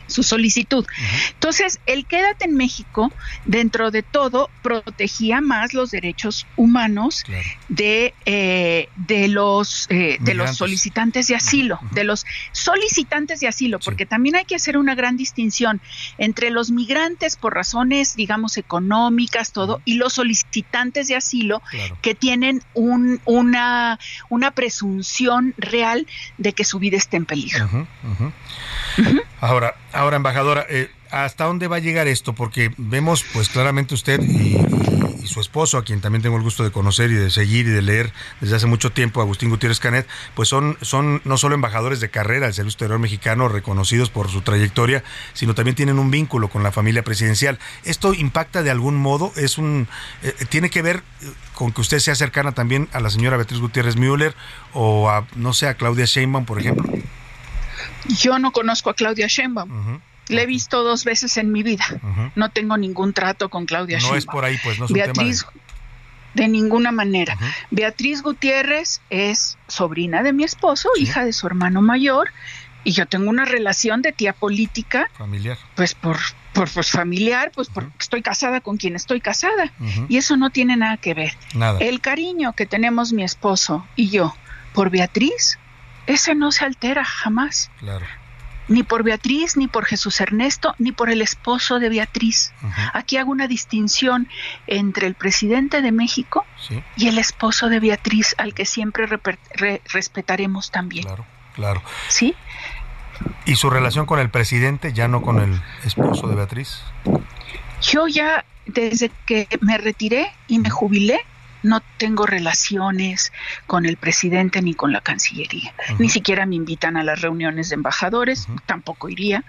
su solicitud. Entonces, el quédate en México, dentro de todo, protegía más los derechos humanos de, eh, de, los, eh, de los solicitantes de asilo, de los solicitantes de asilo, porque también hay que hacer una gran distinción entre los migrantes por razones, digamos, económicas, todo, y los solicitantes de asilo que tienen un, una, una presunción real de que su vida esté en peligro. Ahora, ahora embajadora, eh, ¿hasta dónde va a llegar esto? Porque vemos, pues claramente usted y, su esposo, a quien también tengo el gusto de conocer y de seguir y de leer desde hace mucho tiempo, Agustín Gutiérrez Canet, pues son, son no solo embajadores de carrera del Servicio Exterior Mexicano, reconocidos por su trayectoria, sino también tienen un vínculo con la familia presidencial. ¿Esto impacta de algún modo? ¿Es un, eh, ¿Tiene que ver con que usted sea cercana también a la señora Beatriz Gutiérrez Müller o a, no sé, a Claudia Sheinbaum, por ejemplo? Yo no conozco a Claudia Sheinbaum. Le he visto dos veces en mi vida. No tengo ningún trato con Claudia Sheinbaum. No es por ahí, pues no es Beatriz, de... ninguna manera. Beatriz Gutiérrez es sobrina de mi esposo, hija de su hermano mayor, y yo tengo una relación de tía política. Familiar. Pues por, por pues familiar, pues porque estoy casada con quien estoy casada. Y eso no tiene nada que ver. Nada. El cariño que tenemos mi esposo y yo por Beatriz ese no se altera jamás. Claro. Ni por Beatriz, ni por Jesús Ernesto, ni por el esposo de Beatriz. Aquí hago una distinción entre el presidente de México y el esposo de Beatriz, al que siempre respetaremos también. Claro, claro. ¿Sí? ¿Y su relación con el presidente, ya no con el esposo de Beatriz? Yo ya, desde que me retiré y me jubilé, no tengo relaciones con el presidente ni con la Cancillería. Ni siquiera me invitan a las reuniones de embajadores, tampoco iría.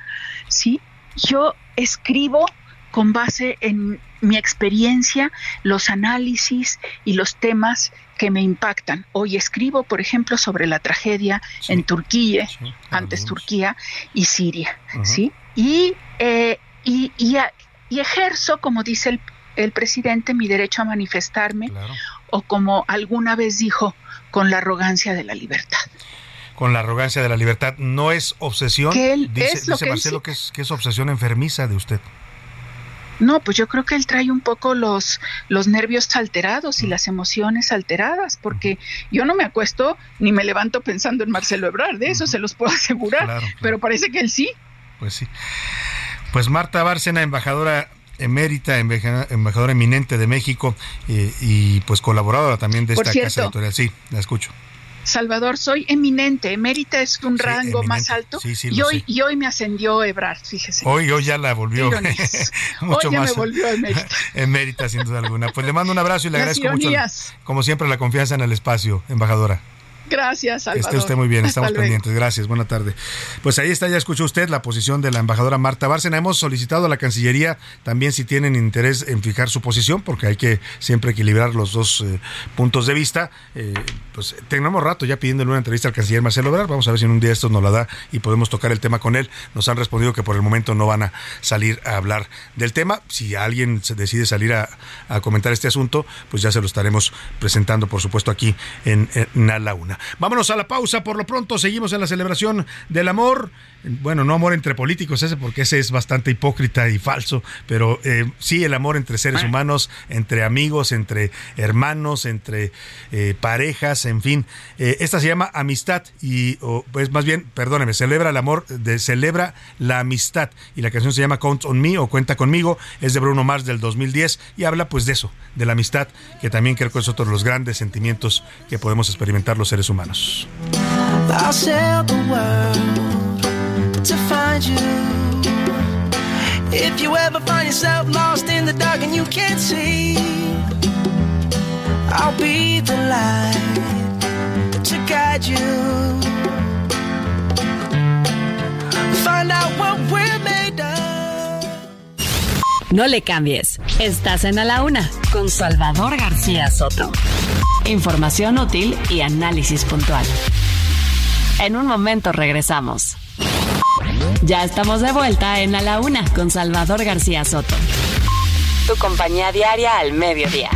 ¿sí? Yo escribo con base en mi experiencia los análisis y los temas que me impactan. Hoy escribo, por ejemplo, sobre la tragedia en Turquía, antes Turquía y Siria, ¿sí? Y, eh, y, y, ejerzo, como dice el, el presidente mi derecho a manifestarme o como alguna vez dijo, con la arrogancia de la libertad. Con la arrogancia de la libertad. ¿No es obsesión? dice, Marcelo que, es, que es obsesión enfermiza de usted. No, pues yo creo que él trae un poco los, los nervios alterados y las emociones alteradas, porque yo no me acuesto ni me levanto pensando en Marcelo Ebrard, de eso se los puedo asegurar, pero parece que él sí. Pues sí. Pues Marta Bárcena, embajadora emérita, embajadora eminente de México eh, y pues colaboradora también de esta casa editorial. Sí, la escucho. Salvador, soy eminente. Emérita es un rango más alto. y, hoy, y hoy me ascendió Ebrard, fíjese. Hoy, hoy ya la volvió mucho hoy ya más. me volvió emérita. emérita, sin duda alguna. Pues le mando un abrazo y le agradezco mucho, como siempre, la confianza en el espacio, embajadora. Gracias, Salvador. Esté usted muy bien, estamos pendientes. Gracias, buena tarde. Pues ahí está, ya escuchó usted la posición de la embajadora Marta Bárcena. Hemos solicitado a la Cancillería también si tienen interés en fijar su posición, porque hay que siempre equilibrar los dos eh, puntos de vista. Eh, pues tenemos rato ya pidiéndole una entrevista al canciller Marcelo Obrador. Vamos a ver si en un día esto nos la da y podemos tocar el tema con él. Nos han respondido que por el momento no van a salir a hablar del tema. Si alguien se decide salir a, comentar este asunto, pues ya se lo estaremos presentando, por supuesto, aquí en, en A la Una. Vámonos a la pausa. Por lo pronto seguimos en la celebración del amor. Bueno, no amor entre políticos ese, porque ese es bastante hipócrita y falso, pero eh, sí el amor entre seres humanos, entre amigos, entre hermanos, entre eh, parejas, en fin. Eh, esta se llama amistad y, pues más bien, perdóneme, celebra el amor, de, celebra la amistad. Y la canción se llama Count on Me o Cuenta conmigo, es de Bruno Mars del 2010 y habla pues de eso, de la amistad, que también creo que es otro de los grandes sentimientos que podemos experimentar los seres humanos. To find you. If you ever find yourself lost in the dark and you can't see, I'll be the light to guide you. Find out what we're made of. No le cambies. Estás en A la Una con Salvador García Soto. Información útil y análisis puntual. En un momento regresamos. Ya estamos de vuelta en A la Una con Salvador García Soto. Tu compañía diaria al mediodía.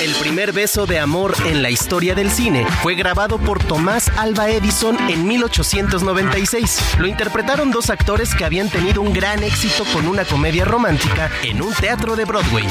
El primer beso de amor en la historia del cine fue grabado por Tomás Alba Edison en 1896. Lo interpretaron dos actores que habían tenido un gran éxito con una comedia romántica en un teatro de Broadway.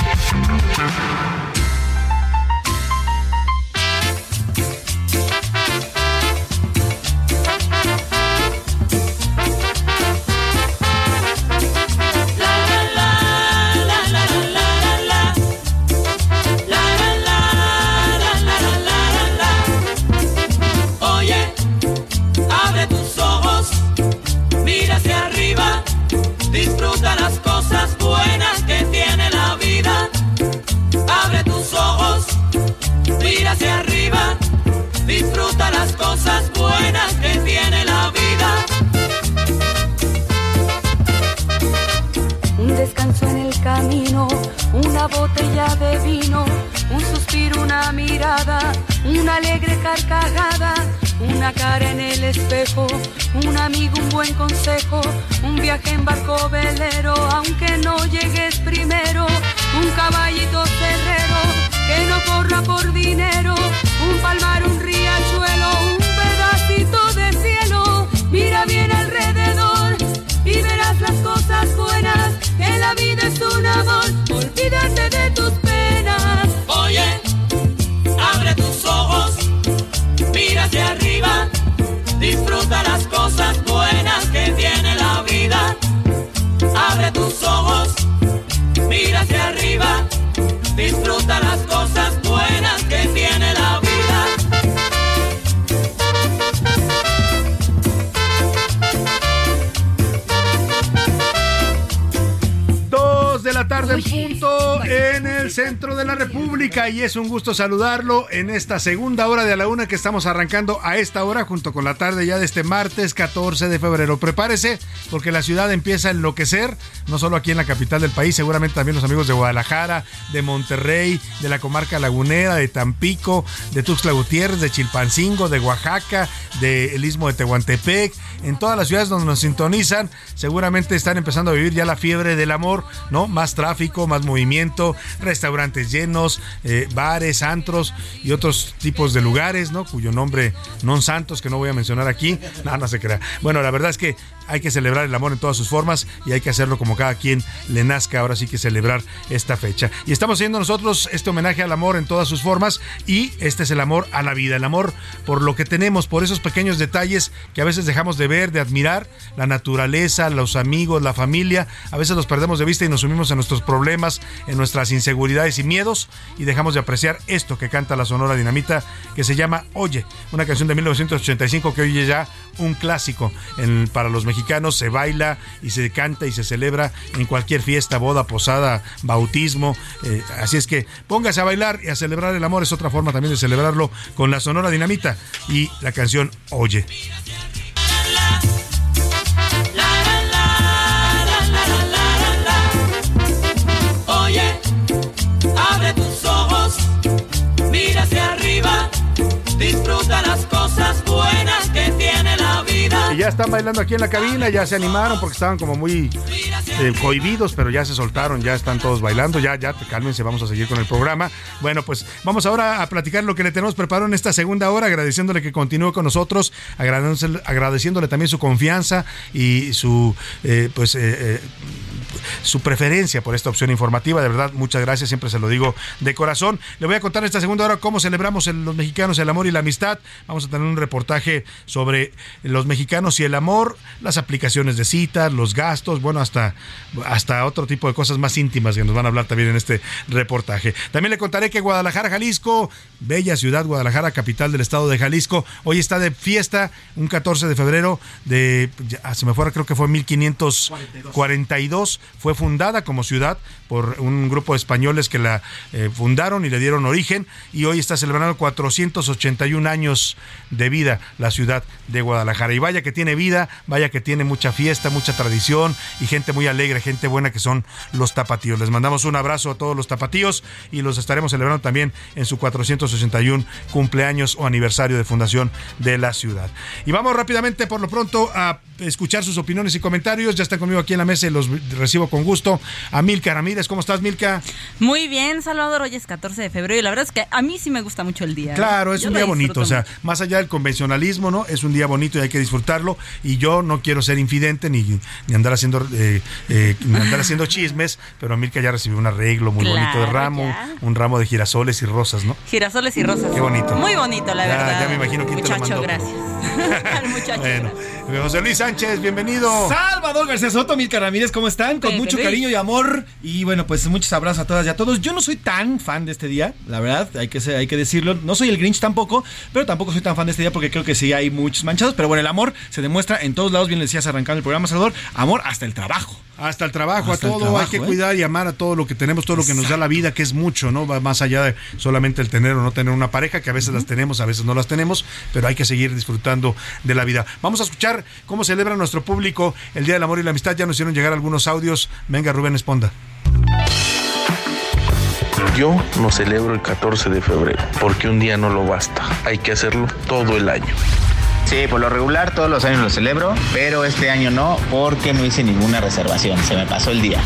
Es un gusto saludarlo en esta segunda hora de la una que estamos arrancando a esta hora junto con la tarde ya de este martes 14 de febrero. Prepárese porque la ciudad empieza a enloquecer, no solo aquí en la capital del país, seguramente también los amigos de Guadalajara, de Monterrey, de la comarca lagunera, de Tampico, de Tuxtla Gutiérrez, de Chilpancingo, de Oaxaca, del Istmo de Tehuantepec, en todas las ciudades donde nos sintonizan, seguramente están empezando a vivir ya la fiebre del amor, ¿no? Más tráfico, más movimiento, restaurantes llenos, eh, bares, antros y otros tipos de lugares, ¿no? Cuyo nombre non santos que no voy a mencionar aquí, nada, se crea. Bueno, la verdad es que hay que celebrar el amor en todas sus formas y hay que hacerlo como cada quien le nazca. Ahora sí que celebrar esta fecha. Y estamos haciendo nosotros este homenaje al amor en todas sus formas y este es el amor a la vida, el amor por lo que tenemos, por esos pequeños detalles que a veces dejamos de ver, de admirar, la naturaleza, los amigos, la familia, a veces los perdemos de vista y nos sumimos en nuestros problemas, en nuestras inseguridades y miedos y dejamos de apreciar esto que canta la Sonora Dinamita que se llama Oye, una canción de 1985 que hoy es ya un clásico para los mexicanos, se baila y se canta y se celebra en cualquier fiesta, boda, posada, bautismo, eh, así es que póngase a bailar y a celebrar el amor, es otra forma también de celebrarlo con la Sonora Dinamita y la canción Oye. Oye, abre tus ojos, mira hacia arriba, disfruta las cosas buenas que tiene la vida. Y ya están bailando aquí en la cabina, ya se animaron porque estaban como muy eh, cohibidos, pero ya se soltaron, ya están todos bailando, ya, ya, cálmense, vamos a seguir con el programa. Bueno, pues vamos ahora a platicar lo que le tenemos preparado en esta segunda hora, agradeciéndole que continúe con nosotros, agradeciéndole, agradeciéndole también su confianza y su, eh, pues, eh, su preferencia por esta opción informativa. De verdad, muchas gracias, siempre se lo digo de corazón. Le voy a contar en esta segunda hora cómo celebramos los mexicanos el amor y la amistad. Vamos a tener un reportaje sobre los mexicanos y el amor, las aplicaciones de citas, los gastos, bueno, hasta, hasta otro tipo de cosas más íntimas que nos van a hablar también en este reportaje. También le contaré que Guadalajara, Jalisco, bella ciudad, Guadalajara, capital del estado de Jalisco, hoy está de fiesta, un 14 de febrero de, se me fuera, creo que fue 1542 fue fundada como ciudad por un grupo de españoles que la eh, fundaron y le dieron origen y hoy está celebrando 481 años de vida la ciudad de Guadalajara. Y vaya que tiene vida, vaya que tiene mucha fiesta, mucha tradición y gente muy alegre, gente buena que son los tapatíos. Les mandamos un abrazo a todos los tapatíos y los estaremos celebrando también en su 461 cumpleaños o aniversario de fundación de la ciudad. Y vamos rápidamente por lo pronto a escuchar sus opiniones y comentarios. Ya está conmigo aquí en la mesa y los recibo con gusto. A Milka Ramírez, ¿cómo estás, Milka? Muy bien, Salvador. Hoy es 14 de febrero y la verdad es que a mí sí me gusta mucho el día. ¿eh? Claro, es un día bonito. O sea, más allá del convencionalismo, ¿no? Es un día bonito y hay que disfrutarlo. Y yo no quiero ser infidente ni, ni andar haciendo eh, eh, ni andar haciendo chismes, pero Milka ya recibió un arreglo muy bonito de ramo, un ramo de girasoles y rosas, ¿no? Girasoles y rosas. Qué bonito. Muy bonito, la verdad. Ya me imagino quién muchacho, te lo mandó. gracias. Al muchacho. Bueno, José Luis Sánchez, bienvenido. Salvador García Soto, Milka Ramírez, ¿cómo están? Con mucho cariño y amor. Y bueno, pues muchos abrazos a todas y a todos. Yo no soy tan fan de este día, la verdad, hay que, ser- hay que decirlo. No soy el Grinch tampoco, pero tampoco soy tan fan de este día porque creo que sí hay muchos manchados. Pero bueno, el amor se demuestra en todos lados, bien le decías arrancando el programa, Salvador. Amor hasta el trabajo. Hasta el trabajo, Hasta a todo, trabajo, hay que ¿eh? cuidar y amar a todo lo que tenemos, todo lo que nos da la vida, que es mucho, ¿no? Va más allá de solamente el tener o no tener una pareja, que a veces las tenemos, a veces no las tenemos, pero hay que seguir disfrutando de la vida. Vamos a escuchar cómo celebra nuestro público el Día del Amor y la Amistad. Ya nos hicieron llegar algunos audios. Venga, Rubén Esponda. Yo no celebro el 14 de febrero porque un día no lo basta. Hay que hacerlo todo el año. Sí, por lo regular todos los años lo celebro, pero este año no porque no hice ninguna reservación, se me pasó el día.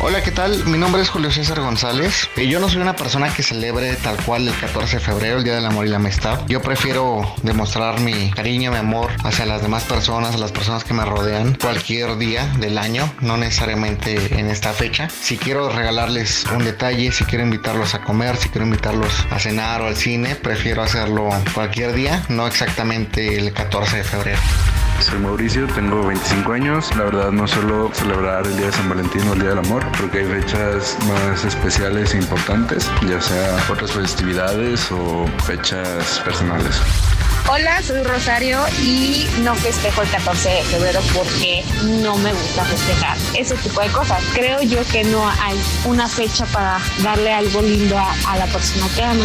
Hola, ¿qué tal? Mi nombre es Julio César González y yo no soy una persona que celebre tal cual el 14 de febrero, el Día del Amor y la Amistad. Yo prefiero demostrar mi cariño, mi amor hacia las demás personas, a las personas que me rodean, cualquier día del año, no necesariamente en esta fecha. Si quiero regalarles un detalle, si quiero invitarlos a comer, si quiero invitarlos a cenar o al cine, prefiero hacerlo cualquier día, no exactamente el 14 de febrero. Soy Mauricio, tengo 25 años. La verdad no suelo celebrar el Día de San Valentín o el Día del Amor, porque hay fechas más especiales e importantes, ya sea otras festividades o fechas personales. Hola, soy Rosario y no festejo el 14 de febrero porque no me gusta festejar ese tipo de cosas. Creo yo que no hay una fecha para darle algo lindo a, la persona que ama.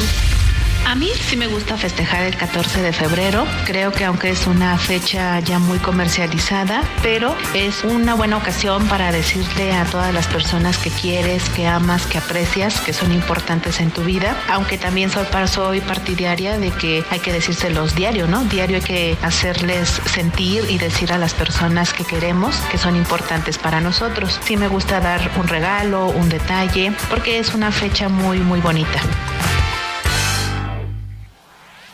A mí sí me gusta festejar el 14 de febrero. Creo que aunque es una fecha ya muy comercializada, pero es una buena ocasión para decirle a todas las personas que quieres, que amas, que aprecias, que son importantes en tu vida. Aunque también soy, soy partidaria de que hay que decírselos diario, ¿no? Diario hay que hacerles sentir y decir a las personas que queremos que son importantes para nosotros. Sí me gusta dar un regalo, un detalle, porque es una fecha muy, muy bonita.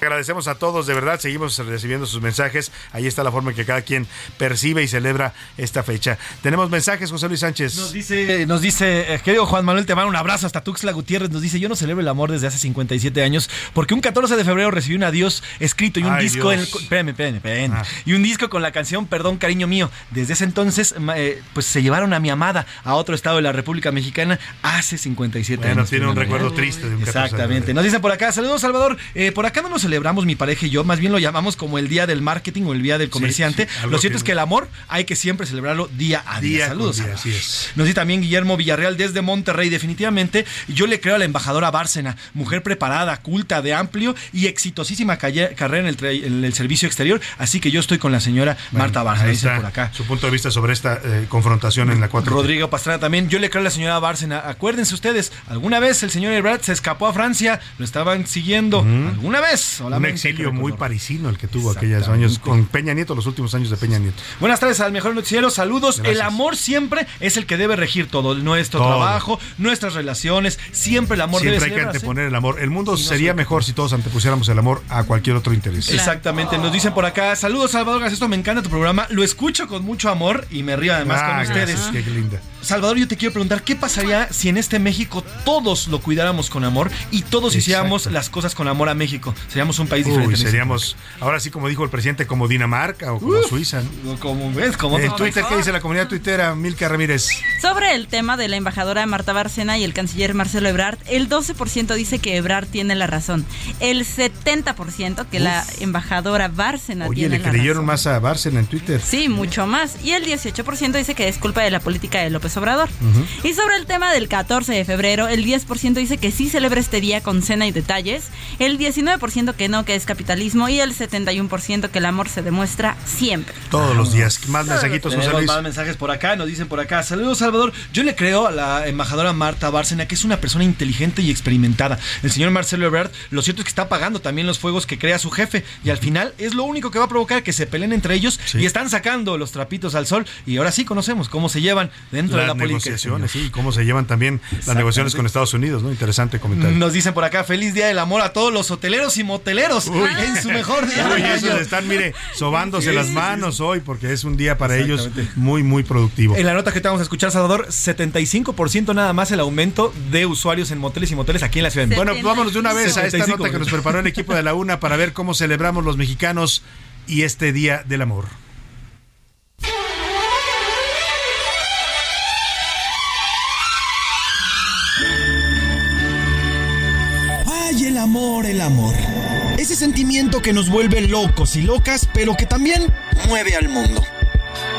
Agradecemos a todos, de verdad, seguimos recibiendo sus mensajes. Ahí está la forma en que cada quien percibe y celebra esta fecha. Tenemos mensajes, José Luis Sánchez. Nos dice, nos dice, eh, querido Juan Manuel, te mando un abrazo hasta Tuxtla Gutiérrez. Nos dice, yo no celebro el amor desde hace 57 años porque un 14 de febrero recibí un adiós escrito y un Ay, disco en el, Dios. espérame, espérame, espérame. Ah. y un disco con la canción Perdón, cariño mío. Desde ese entonces, eh, pues se llevaron a mi amada a otro estado de la República Mexicana hace 57 Bueno, años. tiene un recuerdo triste de un 14 de Exactamente. Nos dicen por acá, saludos Salvador. Eh, por acá no lo celebramos mi pareja y yo, más bien lo llamamos como el día del marketing o el día del comerciante. sí, lo cierto que- es que el amor hay que siempre celebrarlo día a día. Día saludos. día, así es. Nos dice también Guillermo Villarreal desde Monterrey. Definitivamente, yo le creo a la embajadora Bárcena, mujer preparada, culta, de amplio y exitosísima carrera en el, en el servicio exterior. Así que yo estoy con la señora Marta Bárcena, Ahí dice está por acá. Su punto de vista sobre esta eh, confrontación en la 4. Rodrigo Pastrana también. Yo le creo a la señora Bárcena. Acuérdense ustedes, alguna vez el señor Ebrard se escapó a Francia, lo estaban siguiendo. ¿Alguna vez? Un exilio muy parisino el que tuvo aquellos años con Peña Nieto, los últimos años de Peña Nieto. Buenas tardes al mejor noticiero, saludos. Gracias. El amor siempre es el que debe regir todo, nuestro Todo. trabajo, nuestras relaciones, siempre el amor Siempre debe hay que anteponer el amor. El mundo sería mejor si todos antepusiéramos el amor a cualquier otro interés. Exactamente, nos dicen por acá, saludos Salvador García, me encanta tu programa, lo escucho con mucho amor y me río además Ah, con ustedes. gracias, qué linda. Salvador, yo te quiero preguntar, ¿qué pasaría si en este México todos lo cuidáramos con amor y todos Exacto. hiciéramos las cosas con amor a México? Seríamos un país diferente. Uy, seríamos, ahora sí, como dijo el presidente, como Dinamarca o como Uf. Suiza. Como ves, como En Twitter, mejor. ¿qué dice la comunidad tuitera? Milka Ramírez. Sobre el tema de la embajadora Marta Bárcena y el canciller Marcelo Ebrard, el 12% dice que Ebrard tiene la razón. El 70% que la embajadora Bárcena Oye, tiene le creyeron más a Bárcena en Twitter. Sí, mucho más. Y el 18% dice que es culpa de la política de López Obrador. Y sobre el tema del 14 de febrero, el 10% dice que sí celebra este día con cena y detalles, el 19% que no, que es capitalismo, y el 71% que el amor se demuestra siempre. Todos los días. Más mensajitos, José Luis. más mensajes por acá, nos dicen por acá. Saludos, Salvador. Yo le creo a la embajadora Marta Bárcena, que es una persona inteligente y experimentada. El señor Marcelo Ebrard, lo cierto es que está apagando también los fuegos que crea su jefe. Y al final es lo único que va a provocar que se peleen entre ellos y están sacando los trapitos al sol. Y ahora sí conocemos cómo se llevan dentro de la política. negociaciones, sí, y cómo se llevan también las negociaciones con Estados Unidos, ¿no? Interesante comentario. Nos dicen por acá, feliz día del amor a todos los hoteleros y moteleros Uy. en su mejor día. Uy, esos están, mire, sobándose las manos hoy porque es un día para ellos muy, muy productivo. En la nota que te vamos a escuchar, Salvador, 75% nada más el aumento de usuarios en moteles y moteles aquí en la Ciudad de México. Bueno, pues vámonos de una vez a esta 75%. nota que nos preparó el equipo de la UNA para ver cómo celebramos los mexicanos y este Día del Amor. Ay, el amor, el amor. Ese sentimiento que nos vuelve locos y locas, pero que también mueve al mundo.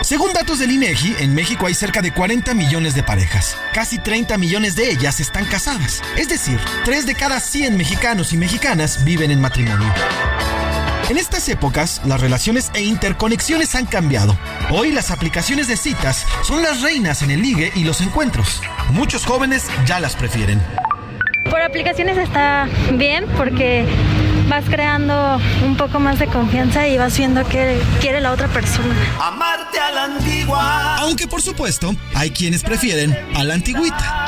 Según datos del INEGI, en México hay cerca de 40 millones de parejas. Casi 30 millones de ellas están casadas. Es decir, 3 de cada 100 mexicanos y mexicanas viven en matrimonio. En estas épocas, las relaciones e interconexiones han cambiado. Hoy las aplicaciones de citas son las reinas en el ligue y los encuentros. Muchos jóvenes ya las prefieren. Por aplicaciones está bien porque vas creando un poco más de confianza y vas viendo qué quiere la otra persona. Amarte a la antigua. Aunque por supuesto, hay quienes prefieren a la antigüita.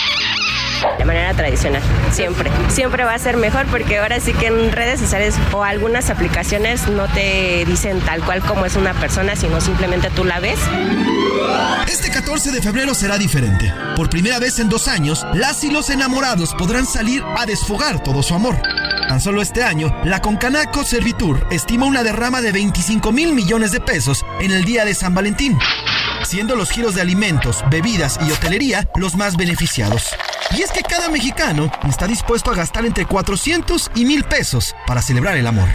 De manera tradicional, siempre. Siempre va a ser mejor porque ahora sí que en redes sociales o algunas aplicaciones no te dicen tal cual como es una persona, sino simplemente tú la ves. Este 14 de febrero será diferente. Por primera vez en dos años, las y los enamorados podrán salir a desfogar todo su amor. Tan solo este año, la Concanaco Servitur estima una derrama de 25 mil millones de pesos en el día de San Valentín, siendo los giros de alimentos, bebidas y hotelería los más beneficiados. Y es que cada mexicano está dispuesto a gastar entre 400 y 1000 pesos para celebrar el amor.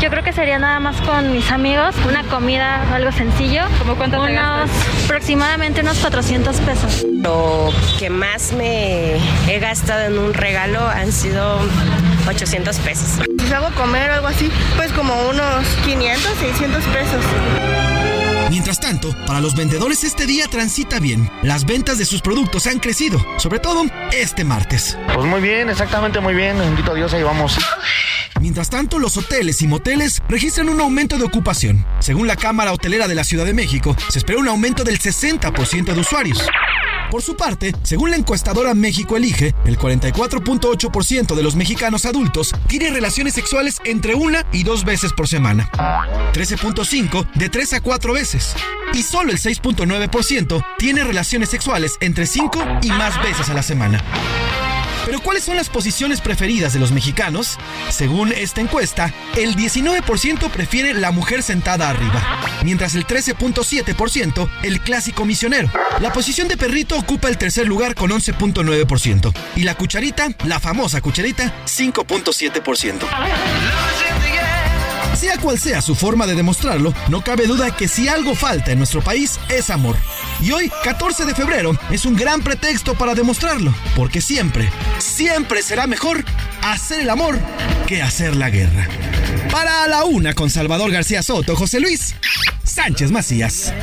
Yo creo que sería nada más con mis amigos, una comida, algo sencillo. ¿Cómo cuánto unos, Aproximadamente unos 400 pesos. Lo que más me he gastado en un regalo han sido 800 pesos. Si salgo a comer o algo así, pues como unos 500, 600 pesos. Mientras tanto, para los vendedores este día transita bien. Las ventas de sus productos han crecido, sobre todo este martes. Pues muy bien, exactamente muy bien. Bendito Dios, ahí vamos. Mientras tanto, los hoteles y moteles registran un aumento de ocupación. Según la Cámara Hotelera de la Ciudad de México, se espera un aumento del 60% de usuarios. Por su parte, según la encuestadora México Elige, el 44.8% de los mexicanos adultos tiene relaciones sexuales entre una y dos veces por semana. 13.5 de 3 a 4 veces. Y solo el 6.9% tiene relaciones sexuales entre 5 y más veces a la semana. Pero ¿cuáles son las posiciones preferidas de los mexicanos? Según esta encuesta, el 19% prefiere la mujer sentada arriba, mientras el 13.7% el clásico misionero. La posición de perrito ocupa el tercer lugar con 11.9% y la cucharita, la famosa cucharita, 5.7%. Sea cual sea su forma de demostrarlo, no cabe duda que si algo falta en nuestro país es amor. Y hoy, 14 de febrero, es un gran pretexto para demostrarlo, porque siempre, siempre será mejor hacer el amor que hacer la guerra. Para la una con Salvador García Soto, José Luis Sánchez Macías.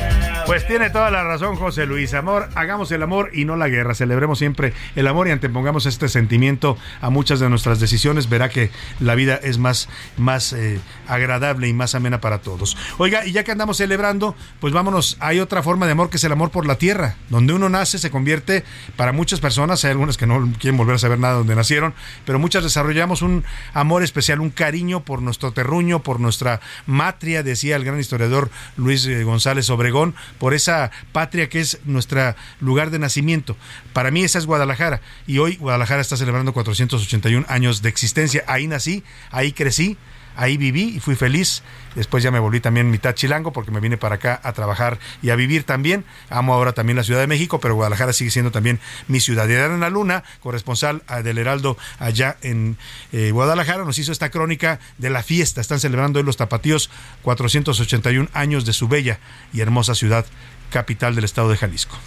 Pues tiene toda la razón José Luis. Amor, hagamos el amor y no la guerra. Celebremos siempre el amor y antepongamos este sentimiento a muchas de nuestras decisiones. Verá que la vida es más, más eh, agradable y más amena para todos. Oiga, y ya que andamos celebrando, pues vámonos. Hay otra forma de amor que es el amor por la tierra. Donde uno nace se convierte para muchas personas. Hay algunas que no quieren volver a saber nada de donde nacieron, pero muchas desarrollamos un amor especial, un cariño por nuestro terruño, por nuestra matria, decía el gran historiador Luis eh, González Obregón, por esa patria que es nuestro lugar de nacimiento. Para mí esa es Guadalajara y hoy Guadalajara está celebrando 481 años de existencia. Ahí nací, ahí crecí, ahí viví y fui feliz. Después ya me volví también mitad chilango porque me vine para acá a trabajar y a vivir también. Amo ahora también la Ciudad de México, pero Guadalajara sigue siendo también mi ciudad. Y en la Luna, corresponsal ah, del Heraldo allá en eh, Guadalajara, nos hizo esta crónica de la fiesta. Están celebrando hoy los tapatíos 481 años de su bella y hermosa ciudad, capital del estado de Jalisco.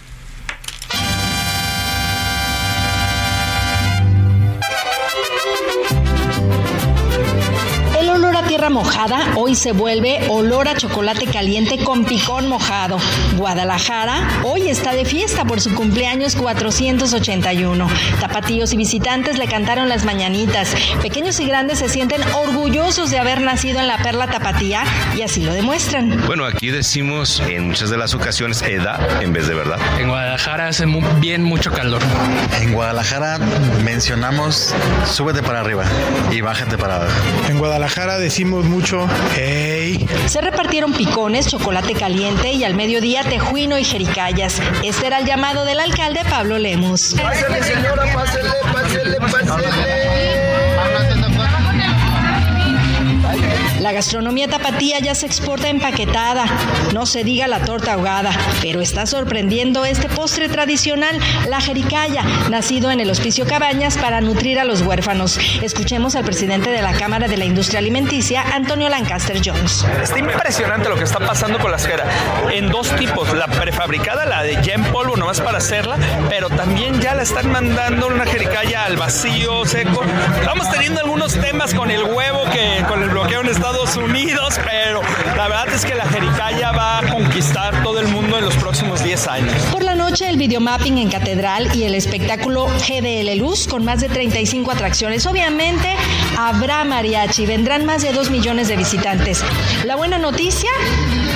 Tierra mojada hoy se vuelve olor a chocolate caliente con picón mojado. Guadalajara hoy está de fiesta por su cumpleaños 481. Tapatíos y visitantes le cantaron las mañanitas. Pequeños y grandes se sienten orgullosos de haber nacido en la perla tapatía y así lo demuestran. Bueno, aquí decimos en muchas de las ocasiones edad en vez de verdad. En Guadalajara hace muy bien mucho calor. En Guadalajara mencionamos súbete para arriba y bájate para abajo. En Guadalajara decimos mucho, hey. Se repartieron picones, chocolate caliente y al mediodía tejuino y jericayas. Este era el llamado del alcalde Pablo Lemus. Pásale, señora, pásale, pásale, pásale. La gastronomía tapatía ya se exporta empaquetada, no se diga la torta ahogada, pero está sorprendiendo este postre tradicional, la jericaya, nacido en el Hospicio Cabañas para nutrir a los huérfanos. Escuchemos al presidente de la Cámara de la Industria Alimenticia, Antonio Lancaster Jones. Está impresionante lo que está pasando con la esfera, en dos tipos, la prefabricada, la de ya en polvo nomás para hacerla, pero también ya la están mandando una jericaya al vacío, seco. Estamos teniendo algunos temas con el huevo que con el bloqueo en Estados Unidos, pero la verdad es que la Jericaya va a conquistar todo el mundo en los próximos 10 años. Por la noche, el videomapping en Catedral y el espectáculo GDL Luz con más de 35 atracciones. Obviamente, habrá mariachi, vendrán más de 2 millones de visitantes. La buena noticia,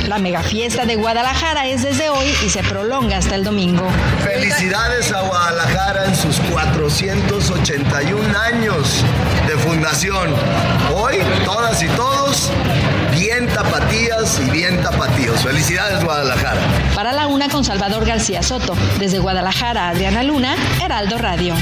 la mega fiesta de Guadalajara es desde hoy y se prolonga hasta el domingo. Felicidades a Guadalajara en sus 481 años de fundación. Hoy, todas y todos bien tapatías y bien tapatíos. Felicidades Guadalajara. Para la una con Salvador García Soto. Desde Guadalajara, Adriana Luna, Heraldo Radio.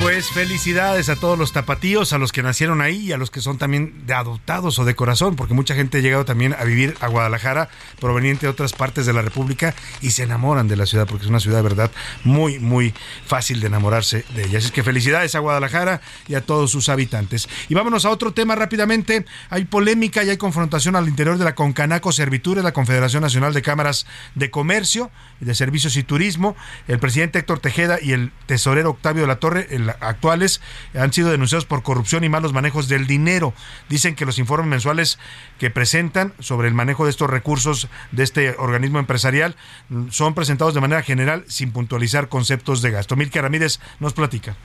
Pues felicidades a todos los tapatíos, a los que nacieron ahí y a los que son también de adoptados o de corazón, porque mucha gente ha llegado también a vivir a Guadalajara, proveniente de otras partes de la República, y se enamoran de la ciudad, porque es una ciudad, verdad, muy, muy fácil de enamorarse de ella. Así es que felicidades a Guadalajara y a todos sus habitantes. Y vámonos a otro tema rápidamente. Hay polémica y hay confrontación al interior de la Concanaco Servitura, la Confederación Nacional de Cámaras de Comercio, de Servicios y Turismo. El presidente Héctor Tejeda y el tesorero Octavio de la Torre, el actuales han sido denunciados por corrupción y malos manejos del dinero. Dicen que los informes mensuales que presentan sobre el manejo de estos recursos de este organismo empresarial son presentados de manera general sin puntualizar conceptos de gasto. Milka Ramírez nos platica.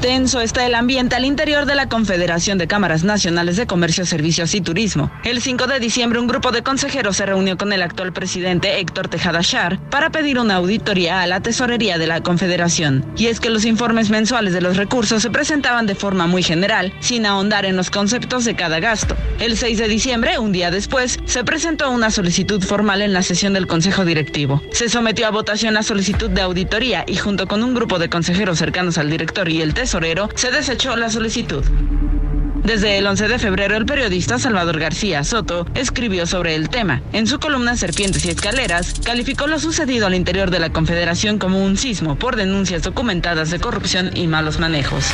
Tenso está el ambiente al interior de la Confederación de Cámaras Nacionales de Comercio, Servicios y Turismo. El 5 de diciembre un grupo de consejeros se reunió con el actual presidente Héctor Tejada Char para pedir una auditoría a la tesorería de la Confederación. Y es que los informes mensuales de los recursos se presentaban de forma muy general, sin ahondar en los conceptos de cada gasto. El 6 de diciembre, un día después, se presentó una solicitud formal en la sesión del Consejo Directivo. Se sometió a votación la solicitud de auditoría y junto con un grupo de consejeros cercanos al director y el tesorero, se desechó la solicitud. Desde el 11 de febrero, el periodista Salvador García Soto escribió sobre el tema. En su columna Serpientes y Escaleras, calificó lo sucedido al interior de la Confederación como un sismo por denuncias documentadas de corrupción y malos manejos.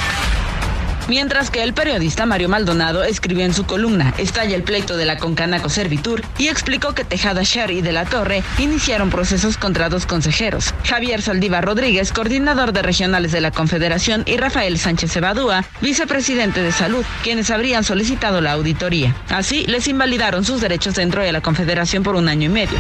Mientras que el periodista Mario Maldonado escribió en su columna Estalla el pleito de la Concanaco Servitur y explicó que Tejada Sher y de la Torre iniciaron procesos contra dos consejeros, Javier Saldívar Rodríguez, coordinador de regionales de la Confederación, y Rafael Sánchez Evadúa, vicepresidente de Salud, quienes habrían solicitado la auditoría. Así les invalidaron sus derechos dentro de la Confederación por un año y medio.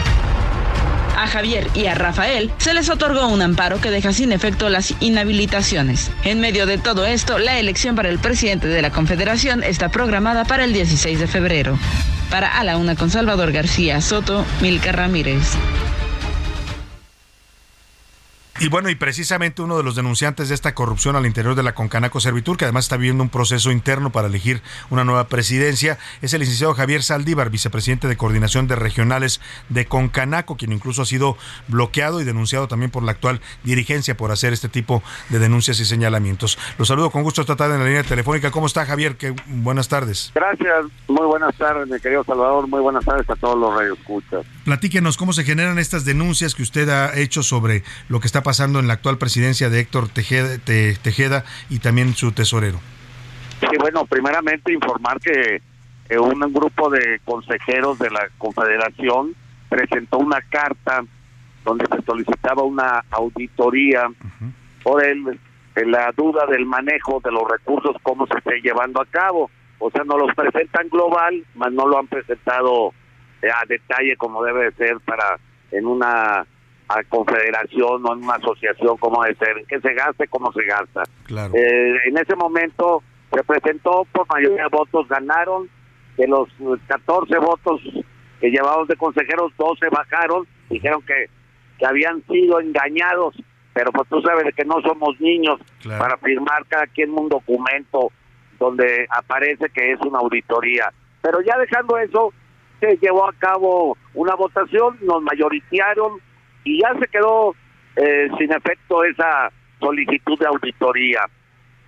A Javier y a Rafael se les otorgó un amparo que deja sin efecto las inhabilitaciones. En medio de todo esto, la elección para el presidente de la Confederación está programada para el 16 de febrero. Para A Una con Salvador García Soto, Milka Ramírez. Y bueno, y precisamente uno de los denunciantes de esta corrupción al interior de la Concanaco Servitur, que además está viviendo un proceso interno para elegir una nueva presidencia, es el licenciado Javier Saldívar, vicepresidente de coordinación de regionales de Concanaco, quien incluso ha sido bloqueado y denunciado también por la actual dirigencia por hacer este tipo de denuncias y señalamientos. Los saludo con gusto esta tarde en la línea telefónica. ¿Cómo está Javier? Qué buenas tardes. Gracias, muy buenas tardes, mi querido Salvador, muy buenas tardes a todos los radioescuchas. Platíquenos cómo se generan estas denuncias que usted ha hecho sobre lo que está pasando en la actual presidencia de Héctor Tejeda, Tejeda y también su tesorero. Sí, bueno, primeramente informar que un grupo de consejeros de la Confederación presentó una carta donde se solicitaba una auditoría por el, la duda del manejo de los recursos, cómo se esté llevando a cabo. O sea, no los presentan global, mas no lo han presentado a detalle como debe de ser para en una a confederación o en una asociación como debe ser, qué se gaste, cómo se gasta. Eh, en ese momento se presentó por mayoría de votos, ganaron, de los 14 votos que llevaban de consejeros, 12 bajaron, dijeron que, que habían sido engañados, pero pues tú sabes que no somos niños para firmar cada quien un documento donde aparece que es una auditoría. Pero ya dejando eso, se llevó a cabo una votación, nos mayoritearon y ya se quedó eh, sin efecto esa solicitud de auditoría.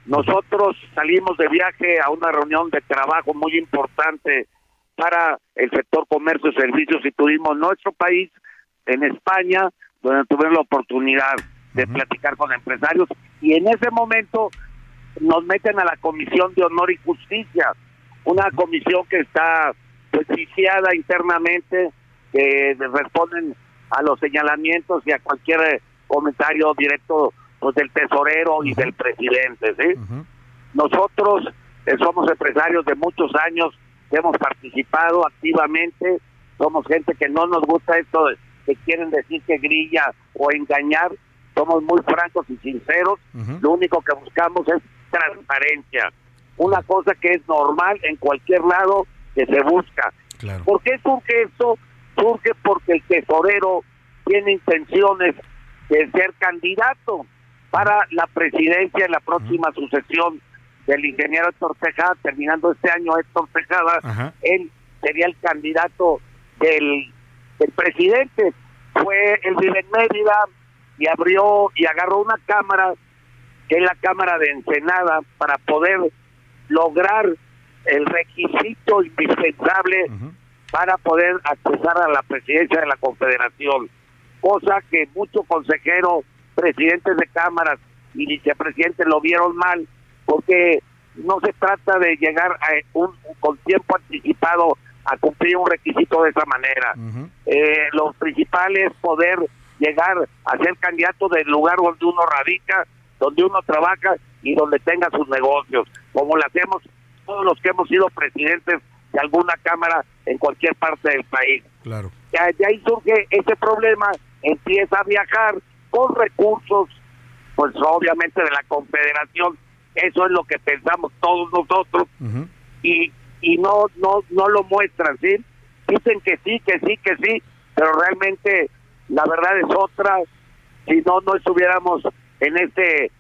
Nosotros salimos de viaje a una reunión de trabajo muy importante para el sector comercio, servicios y turismo en nuestro país, en España, donde tuvimos la oportunidad de platicar con empresarios y en ese momento nos meten a la Comisión de Honor y Justicia, una comisión que está pues internamente, que responden a los señalamientos y a cualquier eh, comentario directo pues del tesorero y del presidente, ¿sí? Nosotros eh, somos empresarios de muchos años hemos participado activamente, somos gente que no nos gusta esto de, que quieren decir que grilla o engañar, somos muy francos y sinceros, lo único que buscamos es transparencia, una cosa que es normal en cualquier lado que se busca. ¿Por qué surge esto? Surge porque el tesorero tiene intenciones de ser candidato para la presidencia en la próxima sucesión del ingeniero Héctor Tejada, terminando este año Héctor Tejada, él sería el candidato del, del presidente. Fue, él vive en Mérida y abrió y agarró una cámara, que es la Cámara de Ensenada, para poder lograr el requisito indispensable para poder accesar a la presidencia de la Confederación, cosa que muchos consejeros, presidentes de cámaras y vicepresidentes lo vieron mal, porque no se trata de llegar a un, con tiempo anticipado a cumplir un requisito de esa manera. eh, los principales poder llegar a ser candidato del lugar donde uno radica, donde uno trabaja y donde tenga sus negocios, como lo hacemos todos los que hemos sido presidentes de alguna cámara en cualquier parte del país. Claro. Ya, de ahí surge ese problema, empieza a viajar con recursos, pues obviamente de la Confederación, eso es lo que pensamos todos nosotros y, y no, no, no lo muestran, ¿sí? Dicen que sí, que sí, que sí, pero realmente la verdad es otra. Si no, no estuviéramos en este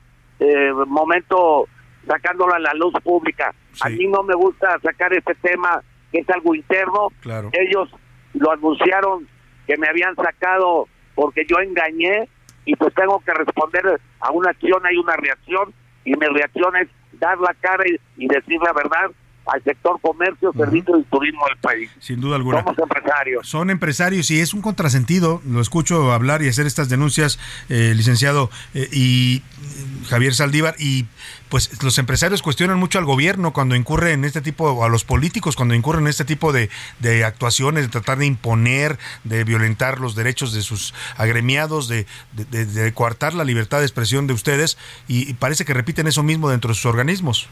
eh, momento sacándolo a la luz pública. A mí no me gusta sacar este tema, que es algo interno. Claro. Ellos lo anunciaron que me habían sacado porque yo engañé y pues tengo que responder a una acción, hay una reacción y mi reacción es dar la cara y, y decir la verdad al sector comercio, servicio y turismo del país. Sin duda alguna. Somos empresarios. Son empresarios y es un contrasentido, lo escucho hablar y hacer estas denuncias, eh, licenciado eh, y eh, Javier Saldívar, y pues los empresarios cuestionan mucho al gobierno cuando incurre en este tipo, o a los políticos cuando incurren en este tipo de, de actuaciones, de tratar de imponer, de violentar los derechos de sus agremiados, de, de, de coartar la libertad de expresión de ustedes, y, y parece que repiten eso mismo dentro de sus organismos.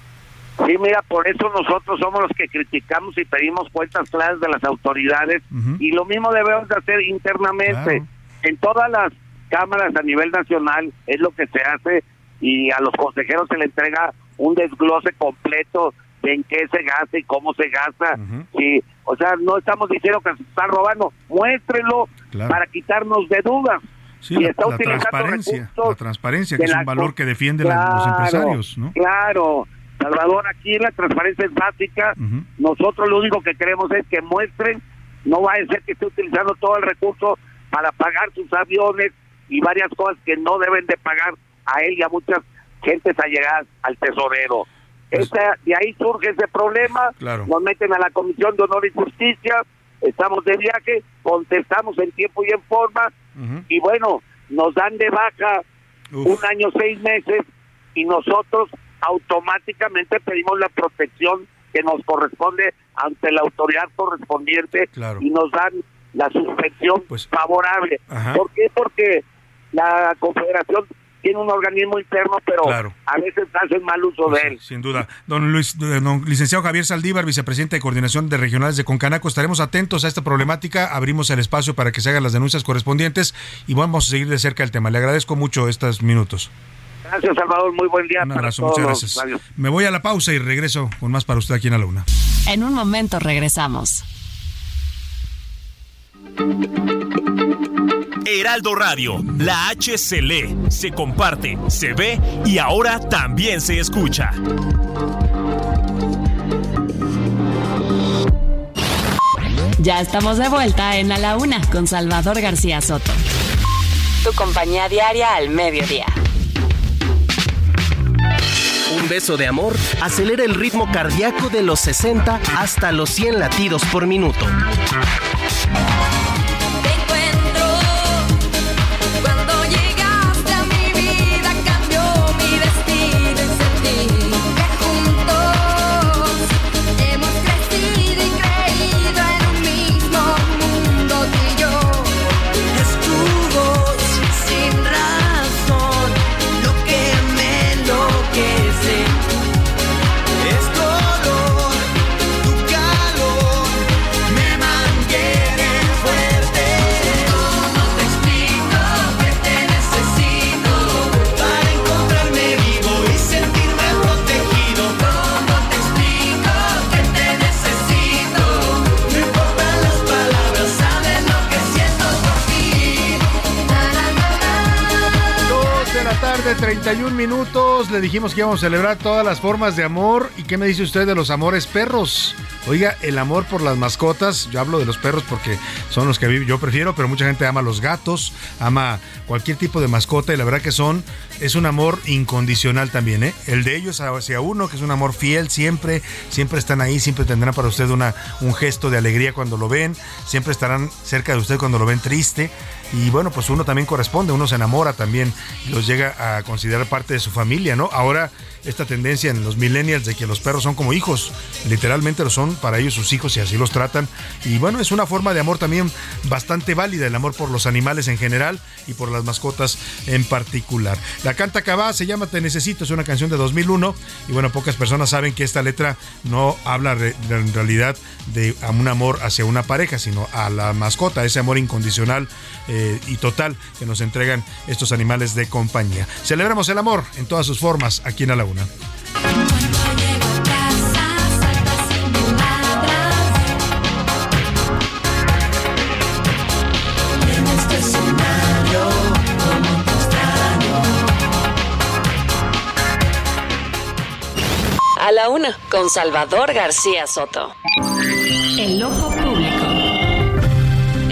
Sí, mira, por eso nosotros somos los que criticamos y pedimos cuentas claras de las autoridades y lo mismo debemos de hacer internamente. En todas las cámaras a nivel nacional es lo que se hace y a los consejeros se le entrega un desglose completo de en qué se gasta y cómo se gasta. Sí, o sea, no estamos diciendo que se está robando, muéstrenlo Claro. para quitarnos de dudas. Sí, Y la, está la utilizando transparencia, la transparencia, que es la un valor que defienden la- los empresarios, ¿no? Claro, Salvador, aquí la transparencia es básica. Nosotros lo único que queremos es que muestren, no va a ser que esté utilizando todo el recurso para pagar sus aviones y varias cosas que no deben de pagar a él y a muchas gentes allegadas al tesorero. Esa- de ahí surge ese problema, Claro. nos meten a la Comisión de Honor y Justicia, estamos de viaje, contestamos en tiempo y en forma, y bueno, nos dan de baja un año, seis meses, y nosotros automáticamente pedimos la protección que nos corresponde ante la autoridad correspondiente Claro. y nos dan la suspensión favorable. Ajá. ¿Por qué? Porque la Confederación tiene un organismo interno, pero Claro. a veces hacen mal uso de él. Sin duda. Don Luis, eh, don licenciado Javier Saldívar, vicepresidente de coordinación de regionales de Concanaco, estaremos atentos a esta problemática, abrimos el espacio para que se hagan las denuncias correspondientes y vamos a seguir de cerca el tema. Le agradezco mucho estos minutos. Gracias, Salvador. Muy buen día. Un para abrazo, todos muchas gracias. Me voy a la pausa y regreso con más para usted aquí en la Luna. En un momento regresamos. Heraldo Radio, la H se lee, se comparte, se ve y ahora también se escucha. Ya estamos de vuelta en A la Una con Salvador García Soto. Tu compañía diaria al mediodía. Un beso de amor acelera el ritmo cardíaco de los 60 hasta los 100 latidos por minuto. Minutos. Le dijimos que íbamos a celebrar todas las formas de amor. ¿Y qué me dice usted de los amores perros? Oiga, el amor por las mascotas. Yo hablo de los perros porque son los que yo prefiero, pero mucha gente ama los gatos, ama cualquier tipo de mascota y la verdad que son, es un amor incondicional también, ¿eh? El de ellos hacia uno, que es un amor fiel, siempre, siempre están ahí, siempre tendrán para usted una, un gesto de alegría cuando lo ven, siempre estarán cerca de usted cuando lo ven triste. Y bueno, pues uno también corresponde, uno se enamora también los llega a considerar parte de su familia, ¿no? Ahora, esta tendencia en los millennials de que los perros son como hijos, literalmente lo son para ellos sus hijos y así los tratan. Y bueno, es una forma de amor también bastante válida, el amor por los animales en general y por las mascotas en particular. La canta Cabá se llama Te Necesito, es una canción de 2001 y bueno, pocas personas saben que esta letra no habla en realidad de un amor hacia una pareja, sino a la mascota, ese amor incondicional eh, y total que nos entregan estos animales de compañía. Celebremos el amor en todas sus formas aquí en La Laguna. A la una, con Salvador García Soto. El ojo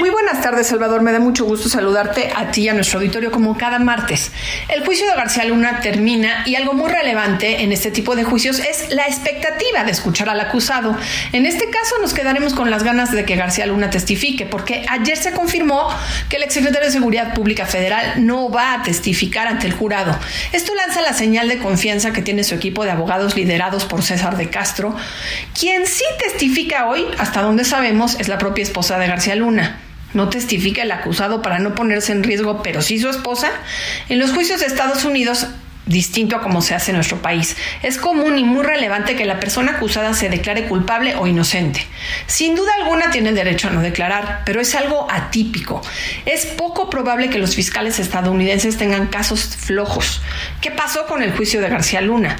Muy buenas tardes, Salvador. Me da mucho gusto saludarte a ti y a nuestro auditorio como cada martes. El juicio de García Luna termina y algo muy relevante en este tipo de juicios es la expectativa de escuchar al acusado. En este caso nos quedaremos con las ganas de que García Luna testifique, porque ayer se confirmó que el exsecretario de Seguridad Pública Federal no va a testificar ante el jurado. Esto lanza la señal de confianza que tiene su equipo de abogados liderados por César de Castro. Quien sí testifica hoy, hasta donde sabemos, es la propia esposa de García Luna. No testifica el acusado para no ponerse en riesgo, pero sí su esposa. En los juicios de Estados Unidos, distinto a como se hace en nuestro país, es común y muy relevante que la persona acusada se declare culpable o inocente. Sin duda alguna tiene derecho a no declarar, pero es algo atípico. Es poco probable que los fiscales estadounidenses tengan casos flojos. ¿Qué pasó con el juicio de García Luna?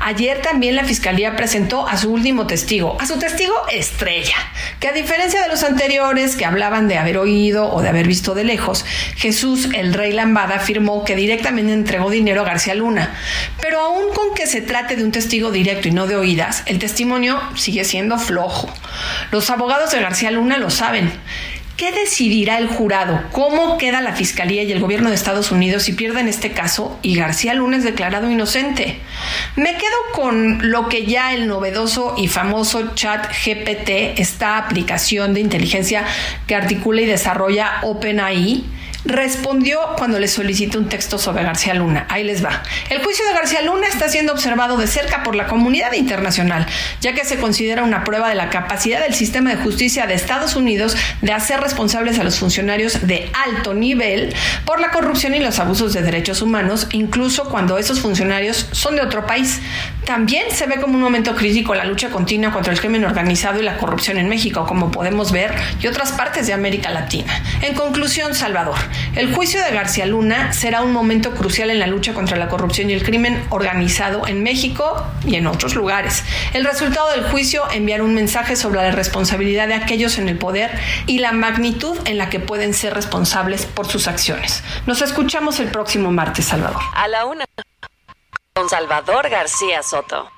Ayer también la fiscalía presentó a su último testigo, a su testigo estrella, que a diferencia de los anteriores que hablaban de haber oído o de haber visto de lejos, Jesús el Rey Lambada afirmó que directamente entregó dinero a García Luna. Pero aún con que se trate de un testigo directo y no de oídas, el testimonio sigue siendo flojo. Los abogados de García Luna lo saben. ¿Qué decidirá el jurado? ¿Cómo queda la Fiscalía y el gobierno de Estados Unidos si pierden este caso y García Luna es declarado inocente? Me quedo con lo que ya el novedoso y famoso chat GPT, esta aplicación de inteligencia que articula y desarrolla OpenAI, respondió cuando le solicité un texto sobre García Luna. Ahí les va. El juicio de García Luna está siendo observado de cerca por la comunidad internacional, ya que se considera una prueba de la capacidad del sistema de justicia de Estados Unidos de hacer responsables a los funcionarios de alto nivel por la corrupción y los abusos de derechos humanos, incluso cuando esos funcionarios son de otro país. También se ve como un momento crítico la lucha continua contra el crimen organizado y la corrupción en México, como podemos ver, y otras partes de América Latina. En conclusión, Salvador, el juicio de García Luna será un momento crucial en la lucha contra la corrupción y el crimen organizado en México y en otros lugares. El resultado del juicio enviará un mensaje sobre la responsabilidad de aquellos en el poder y la magnitud en la que pueden ser responsables por sus acciones. Nos escuchamos el próximo martes, Salvador. A la una con Salvador García Soto.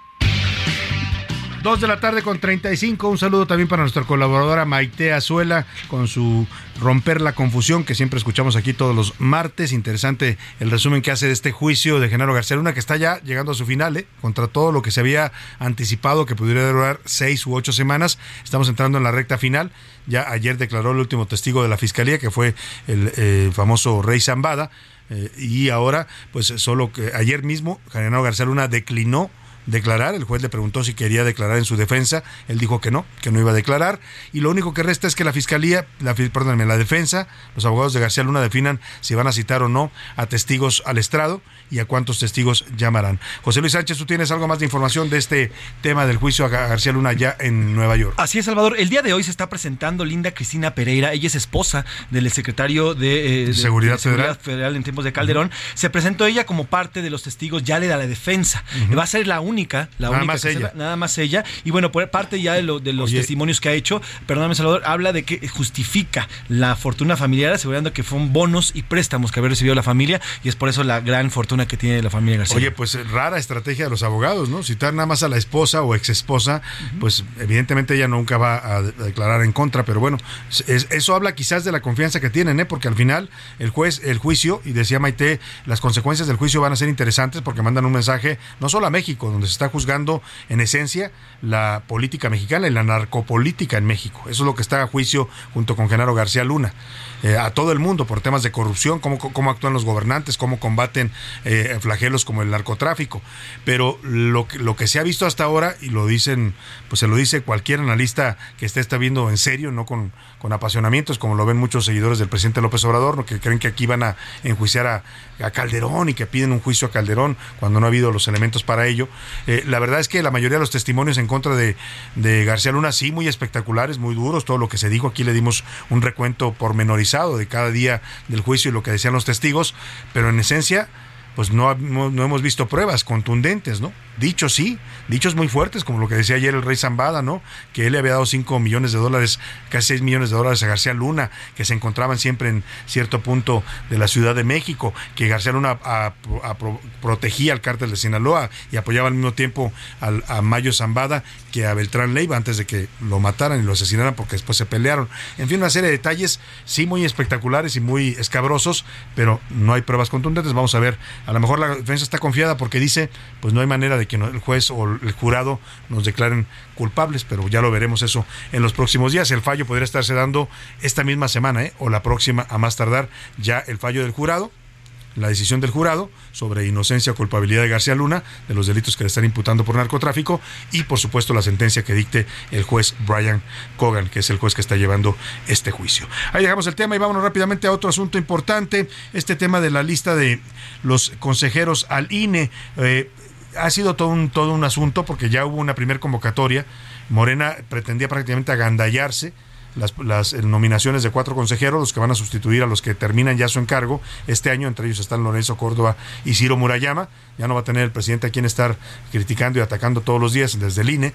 Dos de la tarde con 35. Un saludo también para nuestra colaboradora Maite Azuela con su Romper la Confusión que siempre escuchamos aquí todos los martes. Interesante el resumen que hace de este juicio de Genaro García Luna que está ya llegando a su final, ¿eh? contra todo lo que se había anticipado que pudiera durar seis u ocho semanas. Estamos entrando en la recta final. Ya ayer declaró el último testigo de la fiscalía que fue el eh, famoso Rey Zambada. Eh, y ahora, pues solo que ayer mismo Genaro García Luna declinó declarar. El juez le preguntó si quería declarar en su defensa. Él dijo que no, que no iba a declarar. Y lo único que resta es que la fiscalía, la, perdóname, la defensa, los abogados de García Luna definan si van a citar o no a testigos al estrado y a cuántos testigos llamarán. José Luis Sánchez, tú tienes algo más de información de este tema del juicio a García Luna ya en Nueva York. Así es, Salvador. El día de hoy se está presentando Linda Cristina Pereira. Ella es esposa del secretario de, eh, de- Seguridad de Federal. Federal en tiempos de Calderón. Se presentó ella como parte de los testigos ya le da la defensa. Va a ser la única, la Nada única más ella. nada más ella. Y bueno, por parte ya de, lo- de los Oye. testimonios que ha hecho, perdóname, Salvador, habla de que justifica la fortuna familiar, asegurando que fueron bonos y préstamos que había recibido la familia y es por eso la gran fortuna que tiene la familia García. Oye, pues rara estrategia de los abogados, ¿no? Citar nada más a la esposa o ex esposa, pues evidentemente ella nunca va a de- a declarar en contra, pero bueno, es- eso habla quizás de la confianza que tienen, ¿eh? Porque al final el juez, el juicio, y decía Maite, las consecuencias del juicio van a ser interesantes porque mandan un mensaje no solo a México, donde se está juzgando en esencia la política mexicana y la narcopolítica en México. Eso es lo que está a juicio junto con Genaro García Luna. Eh, a todo el mundo por temas de corrupción, cómo, actúan los gobernantes, cómo combaten eh, flagelos como el narcotráfico. Pero lo que, lo que se ha visto hasta ahora, y lo dicen, pues se lo dice cualquier analista que esté está viendo en serio, no con, apasionamientos, como lo ven muchos seguidores del presidente López Obrador, que creen que aquí van a enjuiciar a Calderón y que piden un juicio a Calderón cuando no ha habido los elementos para ello. Eh, la verdad es que la mayoría de los testimonios en contra de, de García Luna, sí, muy espectaculares, muy duros, todo lo que se dijo, aquí le dimos un recuento pormenorizado de cada día del juicio y lo que decían los testigos, pero en esencia pues no, no, no hemos visto pruebas contundentes, ¿no? Dichos sí, dichos muy fuertes, como lo que decía ayer el rey Zambada, ¿no? Que él le había dado 5 millones de dólares, casi 6 millones de dólares a García Luna, que se encontraban siempre en cierto punto de la Ciudad de México, que García Luna protegía al cártel de Sinaloa y apoyaba al mismo tiempo a Mayo Zambada que a Beltrán Leiva antes de que lo mataran y lo asesinaran porque después se pelearon. En fin, una serie de detalles sí muy espectaculares y muy escabrosos, pero no hay pruebas contundentes. Vamos a ver, a lo mejor la defensa está confiada porque dice, pues no hay manera de que el juez o el jurado nos declaren culpables, pero ya lo veremos eso en los próximos días. El fallo podría estarse dando esta misma semana, ¿eh? o la próxima a más tardar, ya el fallo del jurado la decisión del jurado sobre inocencia o culpabilidad de García Luna de los delitos que le están imputando por narcotráfico y por supuesto la sentencia que dicte el juez Brian Cogan, que es el juez que está llevando este juicio. Ahí dejamos el tema y vámonos rápidamente a otro asunto importante, este tema de la lista de los consejeros al INE. Eh, ha sido todo un, todo un asunto porque ya hubo una primer convocatoria. Morena pretendía prácticamente agandallarse las, las, eh, nominaciones de cuatro consejeros, los que van a sustituir a los que terminan ya su encargo este año, entre ellos están Lorenzo Córdoba y Ciro Murayama. Ya no va a tener el presidente a quien estar criticando y atacando todos los días desde el INE. Eh,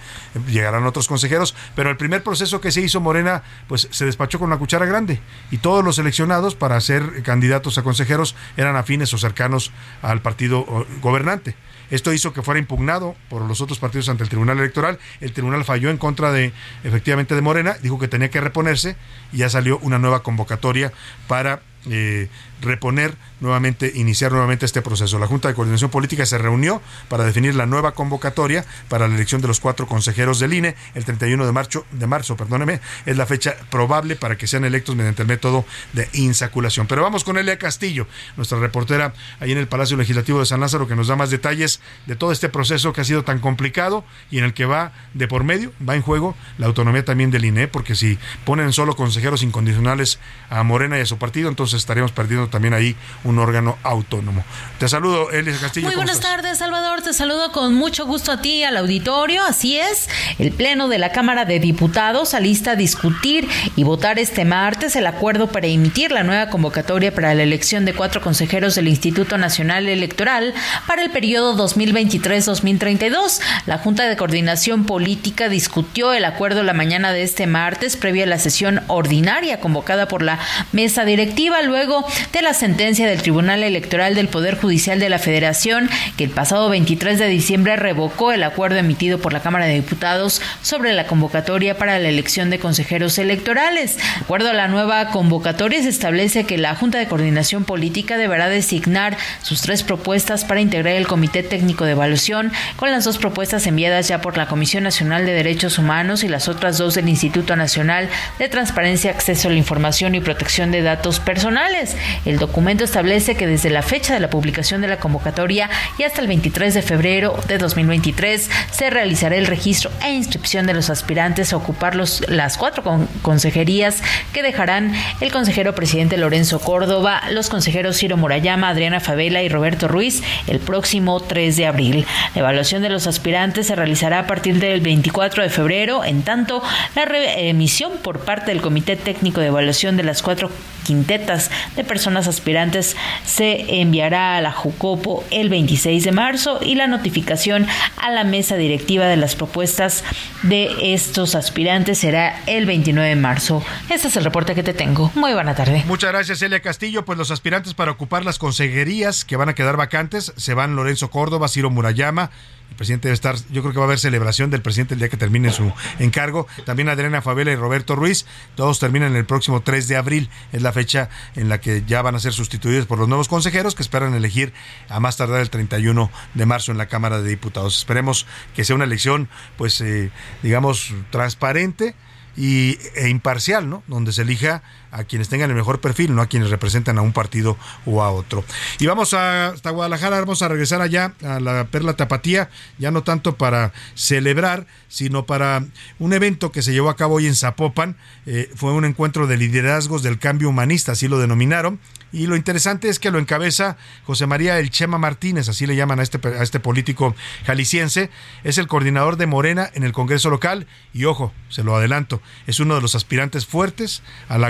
Llegarán otros consejeros, pero el primer proceso que se hizo Morena, pues se despachó con una cuchara grande y todos los seleccionados para ser candidatos a consejeros eran afines o cercanos al partido gobernante. Esto hizo que fuera impugnado por los otros partidos ante el Tribunal Electoral. El tribunal falló en contra de, efectivamente, de Morena, dijo que tenía que reponerse y ya salió una nueva convocatoria para eh, reponer nuevamente, iniciar nuevamente este proceso. La Junta de Coordinación Política se reunió para definir la nueva convocatoria para la elección de los cuatro consejeros del INE. El 31 de marzo, de marzo perdóneme, es la fecha probable para que sean electos mediante el método de insaculación. Pero vamos con Elia Castillo, nuestra reportera ahí en el Palacio Legislativo de San Lázaro, que nos da más detalles de todo este proceso que ha sido tan complicado y en el que va de por medio, va en juego la autonomía también del INE, porque si ponen solo consejeros incondicionales a Morena y a su partido, entonces estaríamos perdiendo también ahí un órgano autónomo. Te saludo, Elia Castillo. Muy ¿cómo buenas estás? tardes, Salvador. Te saludo con mucho gusto a ti y al auditorio. Así es, el Pleno de la Cámara de Diputados alista a discutir y votar este martes el acuerdo para emitir la nueva convocatoria para la elección de cuatro consejeros del Instituto Nacional Electoral para el periodo 2023-2032. La Junta de Coordinación Política discutió el acuerdo la mañana de este martes previo a la sesión ordinaria convocada por la mesa directiva luego de la sentencia del Tribunal Electoral del Poder Judicial de la Federación que el pasado 23 de diciembre revocó el acuerdo emitido por la Cámara de Diputados sobre la convocatoria para la elección de consejeros electorales. De acuerdo a la nueva convocatoria se establece que la Junta de Coordinación Política deberá designar sus tres propuestas para integrar el Comité Técnico de Evaluación con las dos propuestas enviadas ya por la Comisión Nacional de Derechos Humanos y las otras dos del Instituto Nacional de Transparencia, Acceso a la Información y Protección de Datos Personales. El documento establece que desde la fecha de la publicación de la convocatoria y hasta el 23 de febrero de 2023 se realizará el registro e inscripción de los aspirantes a ocupar los, las cuatro con- consejerías que dejarán el consejero presidente Lorenzo Córdoba, los consejeros Ciro Murayama, Adriana Favela y Roberto Ruiz el próximo 3 de abril. La evaluación de los aspirantes se realizará a partir del 24 de febrero, en tanto la remisión por parte del Comité Técnico de Evaluación de las cuatro quintetas de personas aspirantes se enviará a la Jucopo el 26 de marzo y la notificación a la mesa directiva de las propuestas de estos aspirantes será el 29 de marzo. Este es el reporte que te tengo. Muy buena tarde. Muchas gracias, Elia Castillo. Pues los aspirantes para ocupar las consejerías que van a quedar vacantes se van Lorenzo Córdoba, Ciro Murayama. Presidente debe estar, yo creo que va a haber celebración del presidente el día que termine su encargo. También Adriana Favela y Roberto Ruiz. Todos terminan el próximo 3 de abril. Es la fecha en la que ya van a ser sustituidos por los nuevos consejeros que esperan elegir a más tardar el 31 de marzo en la Cámara de Diputados. Esperemos que sea una elección, pues, eh, digamos, transparente y, e imparcial, ¿no? Donde se elija a quienes tengan el mejor perfil, no a quienes representan a un partido o a otro. Y vamos a, hasta Guadalajara, vamos a regresar allá a la Perla Tapatía, ya no tanto para celebrar, sino para un evento que se llevó a cabo hoy en Zapopan. Eh, fue un encuentro de liderazgos del cambio humanista, así lo denominaron. Y lo interesante es que lo encabeza José María El Chema Martínez, así le llaman a este, a este político jalisciense. Es el coordinador de Morena en el Congreso local. Y ojo, se lo adelanto, es uno de los aspirantes fuertes a la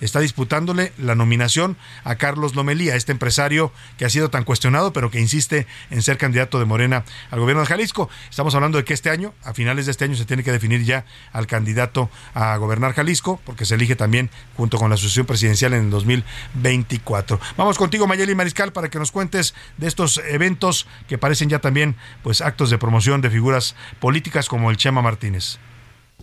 Está disputándole la nominación a Carlos Lomelía, este empresario que ha sido tan cuestionado, pero que insiste en ser candidato de Morena al gobierno de Jalisco. Estamos hablando de que este año, a finales de este año, se tiene que definir ya al candidato a gobernar Jalisco, porque se elige también junto con la sucesión presidencial en el 2024. Vamos contigo, Mayeli Mariscal, para que nos cuentes de estos eventos que parecen ya también pues actos de promoción de figuras políticas como el Chema Martínez.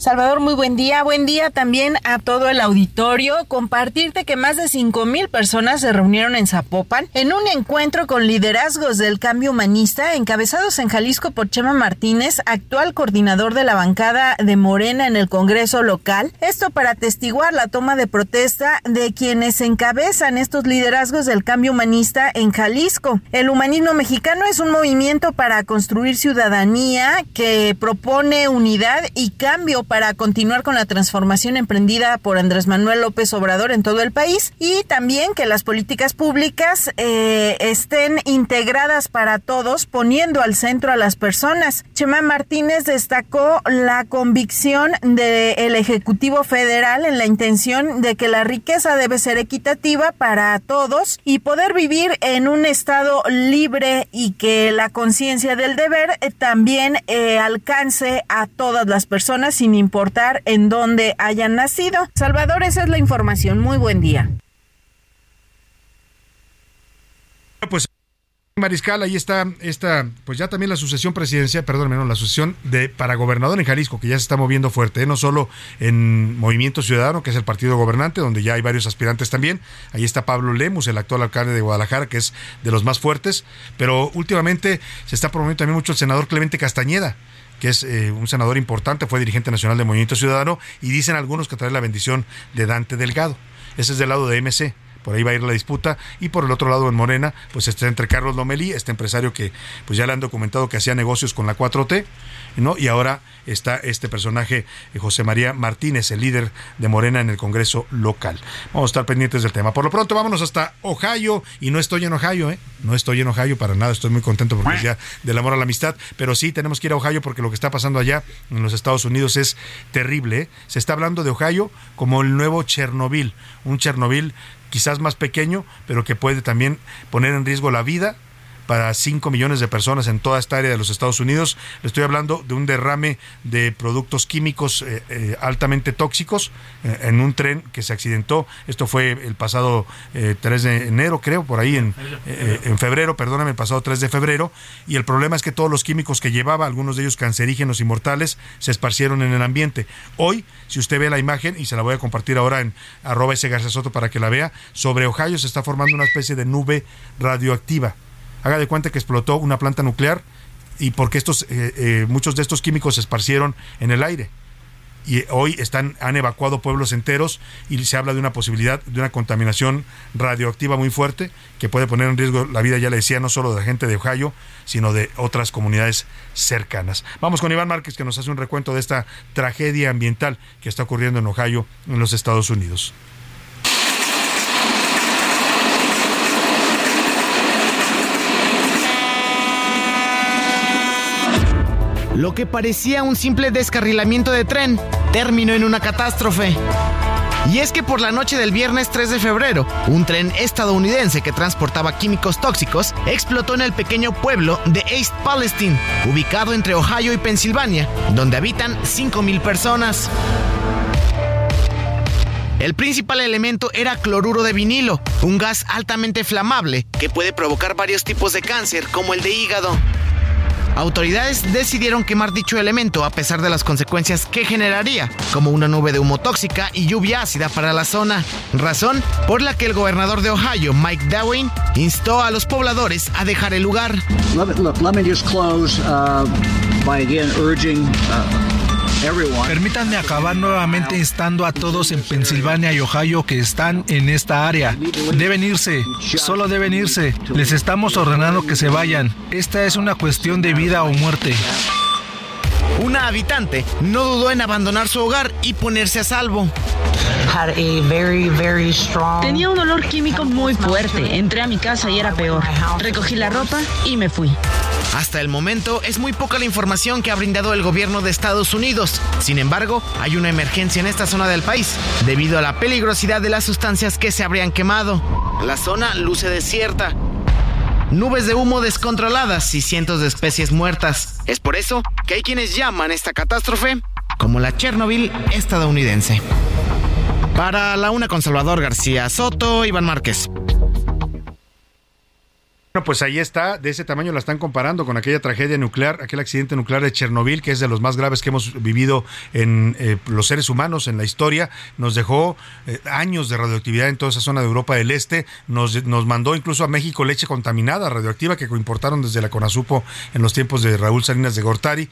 Salvador, muy buen día. Buen día también a todo el auditorio. Compartirte que más de 5 mil personas se reunieron en Zapopan en un encuentro con liderazgos del cambio humanista encabezados en Jalisco por Chema Martínez, actual coordinador de la bancada de Morena en el Congreso local. Esto para atestiguar la toma de protesta de quienes encabezan estos liderazgos del cambio humanista en Jalisco. El humanismo mexicano es un movimiento para construir ciudadanía que propone unidad y cambio para continuar con la transformación emprendida por Andrés Manuel López Obrador en todo el país y también que las políticas públicas eh, estén integradas para todos, poniendo al centro a las personas. Chema Martínez destacó la convicción del Ejecutivo Federal en la intención de que la riqueza debe ser equitativa para todos y poder vivir en un estado libre y que la conciencia del deber también eh, alcance a todas las personas sin importar en dónde hayan nacido. Salvador, esa es la información. Muy buen día. Pues Mariscal, ahí está esta, pues ya también la sucesión presidencial, perdón, no, la sucesión de para gobernador en Jalisco, que ya se está moviendo fuerte, ¿eh? no solo en Movimiento Ciudadano, que es el partido gobernante, donde ya hay varios aspirantes también. Ahí está Pablo Lemus, el actual alcalde de Guadalajara, que es de los más fuertes, pero últimamente se está promoviendo también mucho el senador Clemente Castañeda que es eh, un senador importante, fue dirigente nacional de Movimiento Ciudadano, y dicen algunos que trae la bendición de Dante Delgado. Ese es del lado de MC por ahí va a ir la disputa y por el otro lado en Morena pues está entre Carlos Lomelí este empresario que pues ya le han documentado que hacía negocios con la 4T ¿no? y ahora está este personaje eh, José María Martínez el líder de Morena en el Congreso local vamos a estar pendientes del tema por lo pronto vámonos hasta Ohio y no estoy en Ohio ¿eh? no estoy en Ohio para nada estoy muy contento porque es ya del amor a la amistad pero sí tenemos que ir a Ohio porque lo que está pasando allá en los Estados Unidos es terrible ¿eh? se está hablando de Ohio como el nuevo Chernobyl un Chernobyl quizás más pequeño, pero que puede también poner en riesgo la vida para 5 millones de personas en toda esta área de los Estados Unidos. Le estoy hablando de un derrame de productos químicos eh, eh, altamente tóxicos eh, en un tren que se accidentó. Esto fue el pasado 3 de enero, creo, por ahí en, en febrero, perdóname, el pasado 3 de febrero. Y el problema es que todos los químicos que llevaba, algunos de ellos cancerígenos y mortales, se esparcieron en el ambiente. Hoy, si usted ve la imagen, y se la voy a compartir ahora en arroba ese García Soto para que la vea, sobre Ohio se está formando una especie de nube radioactiva haga de cuenta que explotó una planta nuclear y porque estos, eh, eh, muchos de estos químicos se esparcieron en el aire. Y hoy están, han evacuado pueblos enteros y se habla de una posibilidad de una contaminación radioactiva muy fuerte que puede poner en riesgo la vida, ya le decía, no solo de la gente de Ohio, sino de otras comunidades cercanas. Vamos con Iván Márquez que nos hace un recuento de esta tragedia ambiental que está ocurriendo en Ohio, en los Estados Unidos. Lo que parecía un simple descarrilamiento de tren terminó en una catástrofe. Y es que por la noche del viernes 3 de febrero, un tren estadounidense que transportaba químicos tóxicos explotó en el pequeño pueblo de East Palestine, ubicado entre Ohio y Pensilvania, donde habitan 5.000 personas. El principal elemento era cloruro de vinilo, un gas altamente flamable que puede provocar varios tipos de cáncer como el de hígado. Autoridades decidieron quemar dicho elemento a pesar de las consecuencias que generaría, como una nube de humo tóxica y lluvia ácida para la zona, razón por la que el gobernador de Ohio, Mike Dewey, instó a los pobladores a dejar el lugar. Permítanme acabar nuevamente instando a todos en Pensilvania y Ohio que están en esta área. Deben irse, solo deben irse. Les estamos ordenando que se vayan. Esta es una cuestión de vida o muerte. Una habitante no dudó en abandonar su hogar y ponerse a salvo. Tenía un olor químico muy fuerte. Entré a mi casa y era peor. Recogí la ropa y me fui. Hasta el momento es muy poca la información que ha brindado el gobierno de Estados Unidos. Sin embargo, hay una emergencia en esta zona del país debido a la peligrosidad de las sustancias que se habrían quemado. La zona luce desierta. Nubes de humo descontroladas y cientos de especies muertas. Es por eso que hay quienes llaman esta catástrofe como la Chernobyl estadounidense. Para la una con Salvador García Soto, Iván Márquez. Bueno, pues ahí está, de ese tamaño la están comparando con aquella tragedia nuclear, aquel accidente nuclear de Chernobyl, que es de los más graves que hemos vivido en eh, los seres humanos en la historia. Nos dejó eh, años de radioactividad en toda esa zona de Europa del Este. Nos, nos mandó incluso a México leche contaminada, radioactiva, que importaron desde la Conasupo en los tiempos de Raúl Salinas de Gortari.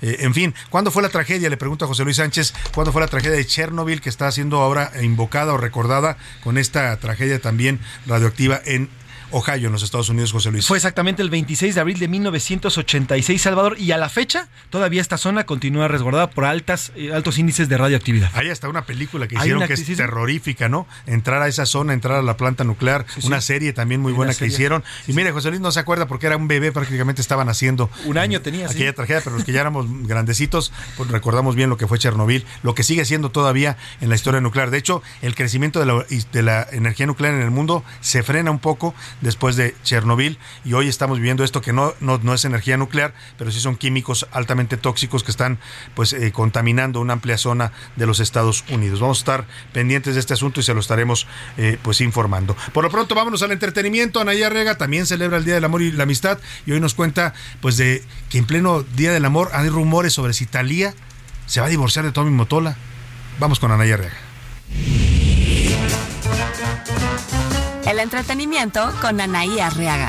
Eh, en fin, ¿cuándo fue la tragedia? Le pregunto a José Luis Sánchez, ¿cuándo fue la tragedia de Chernobyl que está siendo ahora invocada o recordada con esta tragedia también radioactiva en Ohio, en los Estados Unidos, José Luis. Fue exactamente el 26 de abril de 1986, Salvador, y a la fecha todavía esta zona continúa resguardada por altas, eh, altos índices de radioactividad. Hay hasta una película que hicieron que es sí, sí. terrorífica, ¿no? Entrar a esa zona, entrar a la planta nuclear, Sí, una serie también muy buena que hicieron. Y mire, José Luis no se acuerda porque era un bebé, prácticamente estaban haciendo. Un año tenía. Aquella tragedia, pero los que ya éramos grandecitos, pues recordamos bien lo que fue Chernobyl, lo que sigue siendo todavía en la historia nuclear. De hecho, el crecimiento de la, de la energía nuclear en el mundo se frena un poco después de Chernobyl y hoy estamos viviendo esto que no, no, no es energía nuclear, pero sí son químicos altamente tóxicos que están pues eh, contaminando una amplia zona de los Estados Unidos. Vamos a estar pendientes de este asunto y se lo estaremos eh, pues informando. Por lo pronto vámonos al entretenimiento. Anaya Rega también celebra el Día del Amor y la Amistad y hoy nos cuenta pues de que en pleno Día del Amor hay rumores sobre si Talía se va a divorciar de Tommy Motola. Vamos con Anaya Rega. El entretenimiento con Anaí Arriaga.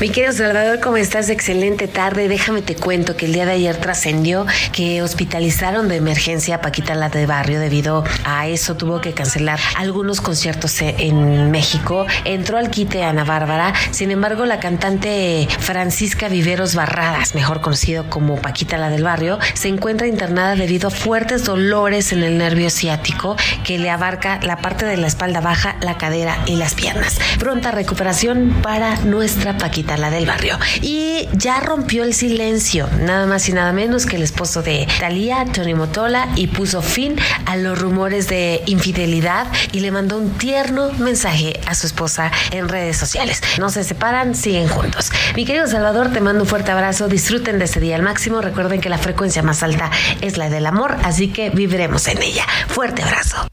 Mi querido Salvador, ¿cómo estás? Excelente tarde. Déjame te cuento que el día de ayer trascendió que hospitalizaron de emergencia a Paquita la de Barrio debido a eso tuvo que cancelar algunos conciertos e- en México. Entró al quite Ana Bárbara. Sin embargo, la cantante Francisca Viveros Barradas, mejor conocido como Paquita la del Barrio, se encuentra internada debido a fuertes dolores en el nervio ciático que le abarca la parte de la espalda baja, la cadera y las piernas. Pronta recuperación para nuestra Paquita la del barrio. Y ya rompió el silencio, nada más y nada menos que el esposo de Talía, Tony Motola, y puso fin a los rumores de infidelidad y le mandó un tierno mensaje a su esposa en redes sociales. No se separan, siguen juntos. Mi querido Salvador, te mando un fuerte abrazo. Disfruten de este día al máximo. Recuerden que la frecuencia más alta es la del amor, así que viviremos en ella. Fuerte abrazo.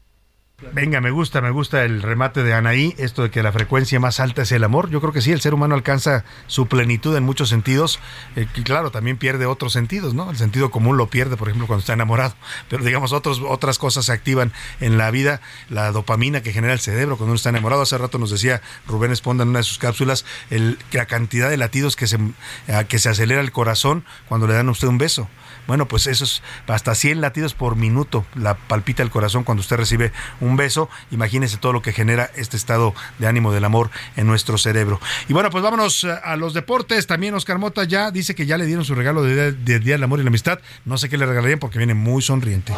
Venga, me gusta, me gusta el remate de Anaí, esto de que la frecuencia más alta es el amor. Yo creo que sí, el ser humano alcanza su plenitud en muchos sentidos, eh, y claro, también pierde otros sentidos, ¿no? El sentido común lo pierde, por ejemplo, cuando está enamorado, pero digamos, otros, otras cosas se activan en la vida, la dopamina que genera el cerebro cuando uno está enamorado. Hace rato nos decía Rubén Esponda en una de sus cápsulas, el, la cantidad de latidos que se, que se acelera el corazón cuando le dan a usted un beso. Bueno, pues eso es hasta 100 latidos por minuto, la palpita el corazón cuando usted recibe un beso. Imagínese todo lo que genera este estado de ánimo del amor en nuestro cerebro. Y bueno, pues vámonos eh, a los deportes. También Oscar Mota ya dice que ya le dieron su regalo de, Día del Amor y la Amistad. No sé qué le regalarían porque viene muy sonriente.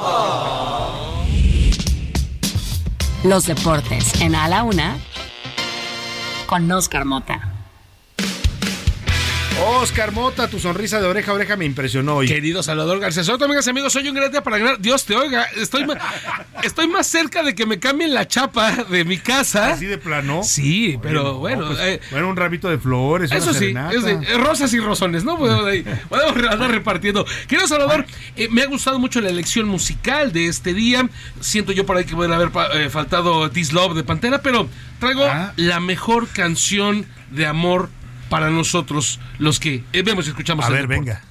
Los deportes en A la Una con Oscar Mota. Oscar Mota, tu sonrisa de oreja a oreja me impresionó hoy. Querido Salvador García Soto, amigas y amigos, soy un gran día para ganar. Dios te oiga. Estoy, ma- estoy más cerca de que me cambien la chapa de mi casa. Así de plano. Sí, pero no, bueno. pues, eh, bueno, un rabito de flores. eso una sí, serenata. es de- eh, rosas y rosones, ¿no? Podemos, ahí- podemos andar repartiendo. Querido Salvador, eh, me ha gustado mucho la elección musical de este día. Siento yo por ahí que puede haber eh, faltado This Love de Pantera, pero traigo Ah. la mejor canción de amor para nosotros, los que eh, vemos y escuchamos A el ver, deporte. venga.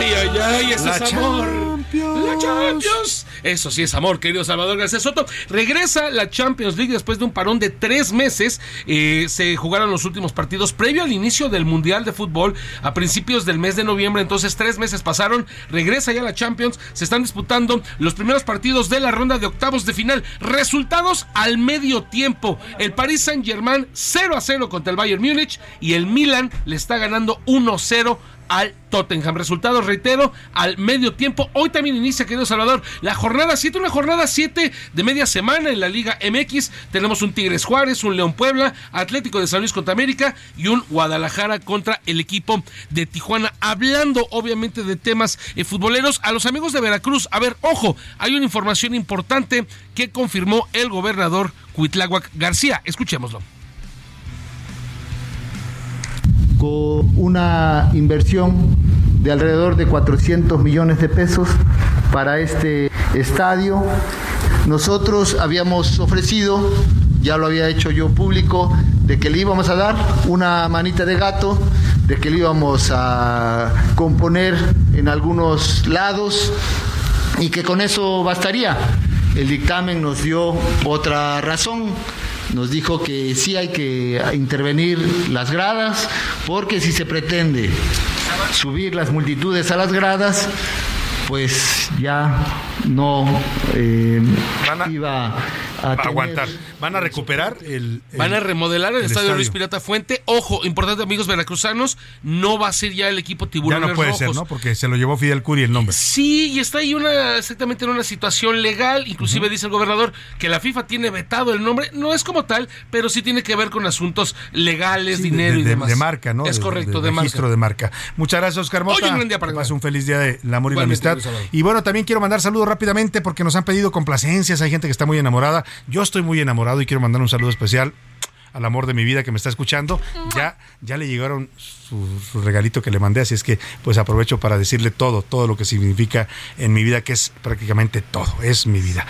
Ay, ay, ay, ese La. La Champions. Eso sí es amor, querido Salvador García Soto. Regresa la Champions League después de un parón de tres meses. Eh, se jugaron los últimos partidos previo al inicio del Mundial de Fútbol a principios del mes de noviembre. Entonces, tres meses pasaron. Regresa ya la Champions. Se están disputando los primeros partidos de la ronda de octavos de final. Resultados al medio tiempo. El Paris Saint-Germain 0 a 0 contra el Bayern Múnich y el Milan le está ganando 1-0 al Tottenham. Resultados, reitero, al medio tiempo. Hoy también inicia, querido Salvador, la jornada 7, una jornada 7 de media semana en la Liga MX. Tenemos un Tigres Juárez, un León Puebla, Atlético de San Luis contra América y un Guadalajara contra el equipo de Tijuana. Hablando, obviamente, de temas eh, futboleros, a los amigos de Veracruz, a ver, ojo, hay una información importante que confirmó el gobernador Cuitláhuac García. Escuchémoslo. Una inversión de alrededor de 400 millones de pesos para este estadio. Nosotros habíamos ofrecido, ya lo había hecho yo público, de que le íbamos a dar una manita de gato, de que le íbamos a componer en algunos lados y que con eso bastaría. El dictamen nos dio otra razón nos dijo que sí hay que intervenir las gradas, porque si se pretende subir las multitudes a las gradas, pues ya no eh, iba a, a tener- aguantar. Van a recuperar el. el- Van a remodelar el, el estadio, Luis estadio. Pirata Fuente. Ojo, importante amigos veracruzanos, no va a ser ya el equipo Ya tiburones no puede rojos. ser, ¿no? Porque se lo llevó Fidel Curi el nombre. Sí, y está ahí una, exactamente en una situación legal. Inclusive dice el gobernador que la FIFA tiene vetado el nombre. No es como tal, pero sí tiene que ver con asuntos legales, Sí, dinero de, y de- demás. de marca, ¿no? Es De- correcto, de, registro marca. de marca. Muchas gracias, Oscar Mota. Hoy un gran día para pase un feliz día de la amor y la amistad. Y bueno, también quiero mandar saludos rápidamente porque nos han pedido complacencias. Hay gente que está muy enamorada. Yo estoy muy enamorado y quiero mandar un saludo especial al amor de mi vida que me está escuchando. Ya, ya le llegaron su, regalito que le mandé, así es que pues aprovecho para decirle todo, todo lo que significa en mi vida, que es prácticamente todo, es mi vida.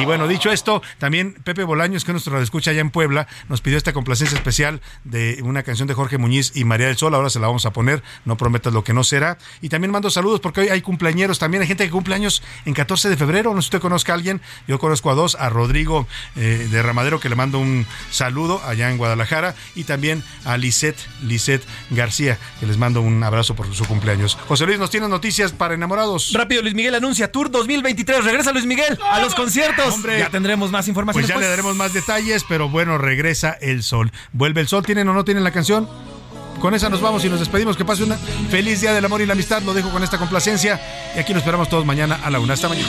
Y bueno, dicho esto, también Pepe Bolaños, que es nuestro escucha allá en Puebla, nos pidió esta complacencia especial de una canción de Jorge Muñiz y María del Sol, ahora se la vamos a poner, no prometas lo que no será. Y también mando saludos porque hoy hay cumpleaños, también hay gente que cumple años en 14 de febrero, no sé si usted conozca a alguien, yo conozco a dos, a Rodrigo eh, de Ramadero, que le mando un saludo allá en Guadalajara, y también a Lisette, Lisette García, que les mando un abrazo por su cumpleaños. José Luis, ¿nos tiene noticias para enamorados? Rápido, Luis Miguel anuncia Tour 2023. Regresa Luis Miguel a los conciertos. Hombre. ya tendremos más información. Pues ya le daremos más detalles, pero bueno, regresa el sol. ¿Vuelve el sol? ¿Tienen o no tienen la canción? Con esa nos vamos y nos despedimos. Que pase un feliz día del amor y la amistad. Lo dejo con esta complacencia. Y aquí nos esperamos todos mañana a la una. Hasta mañana.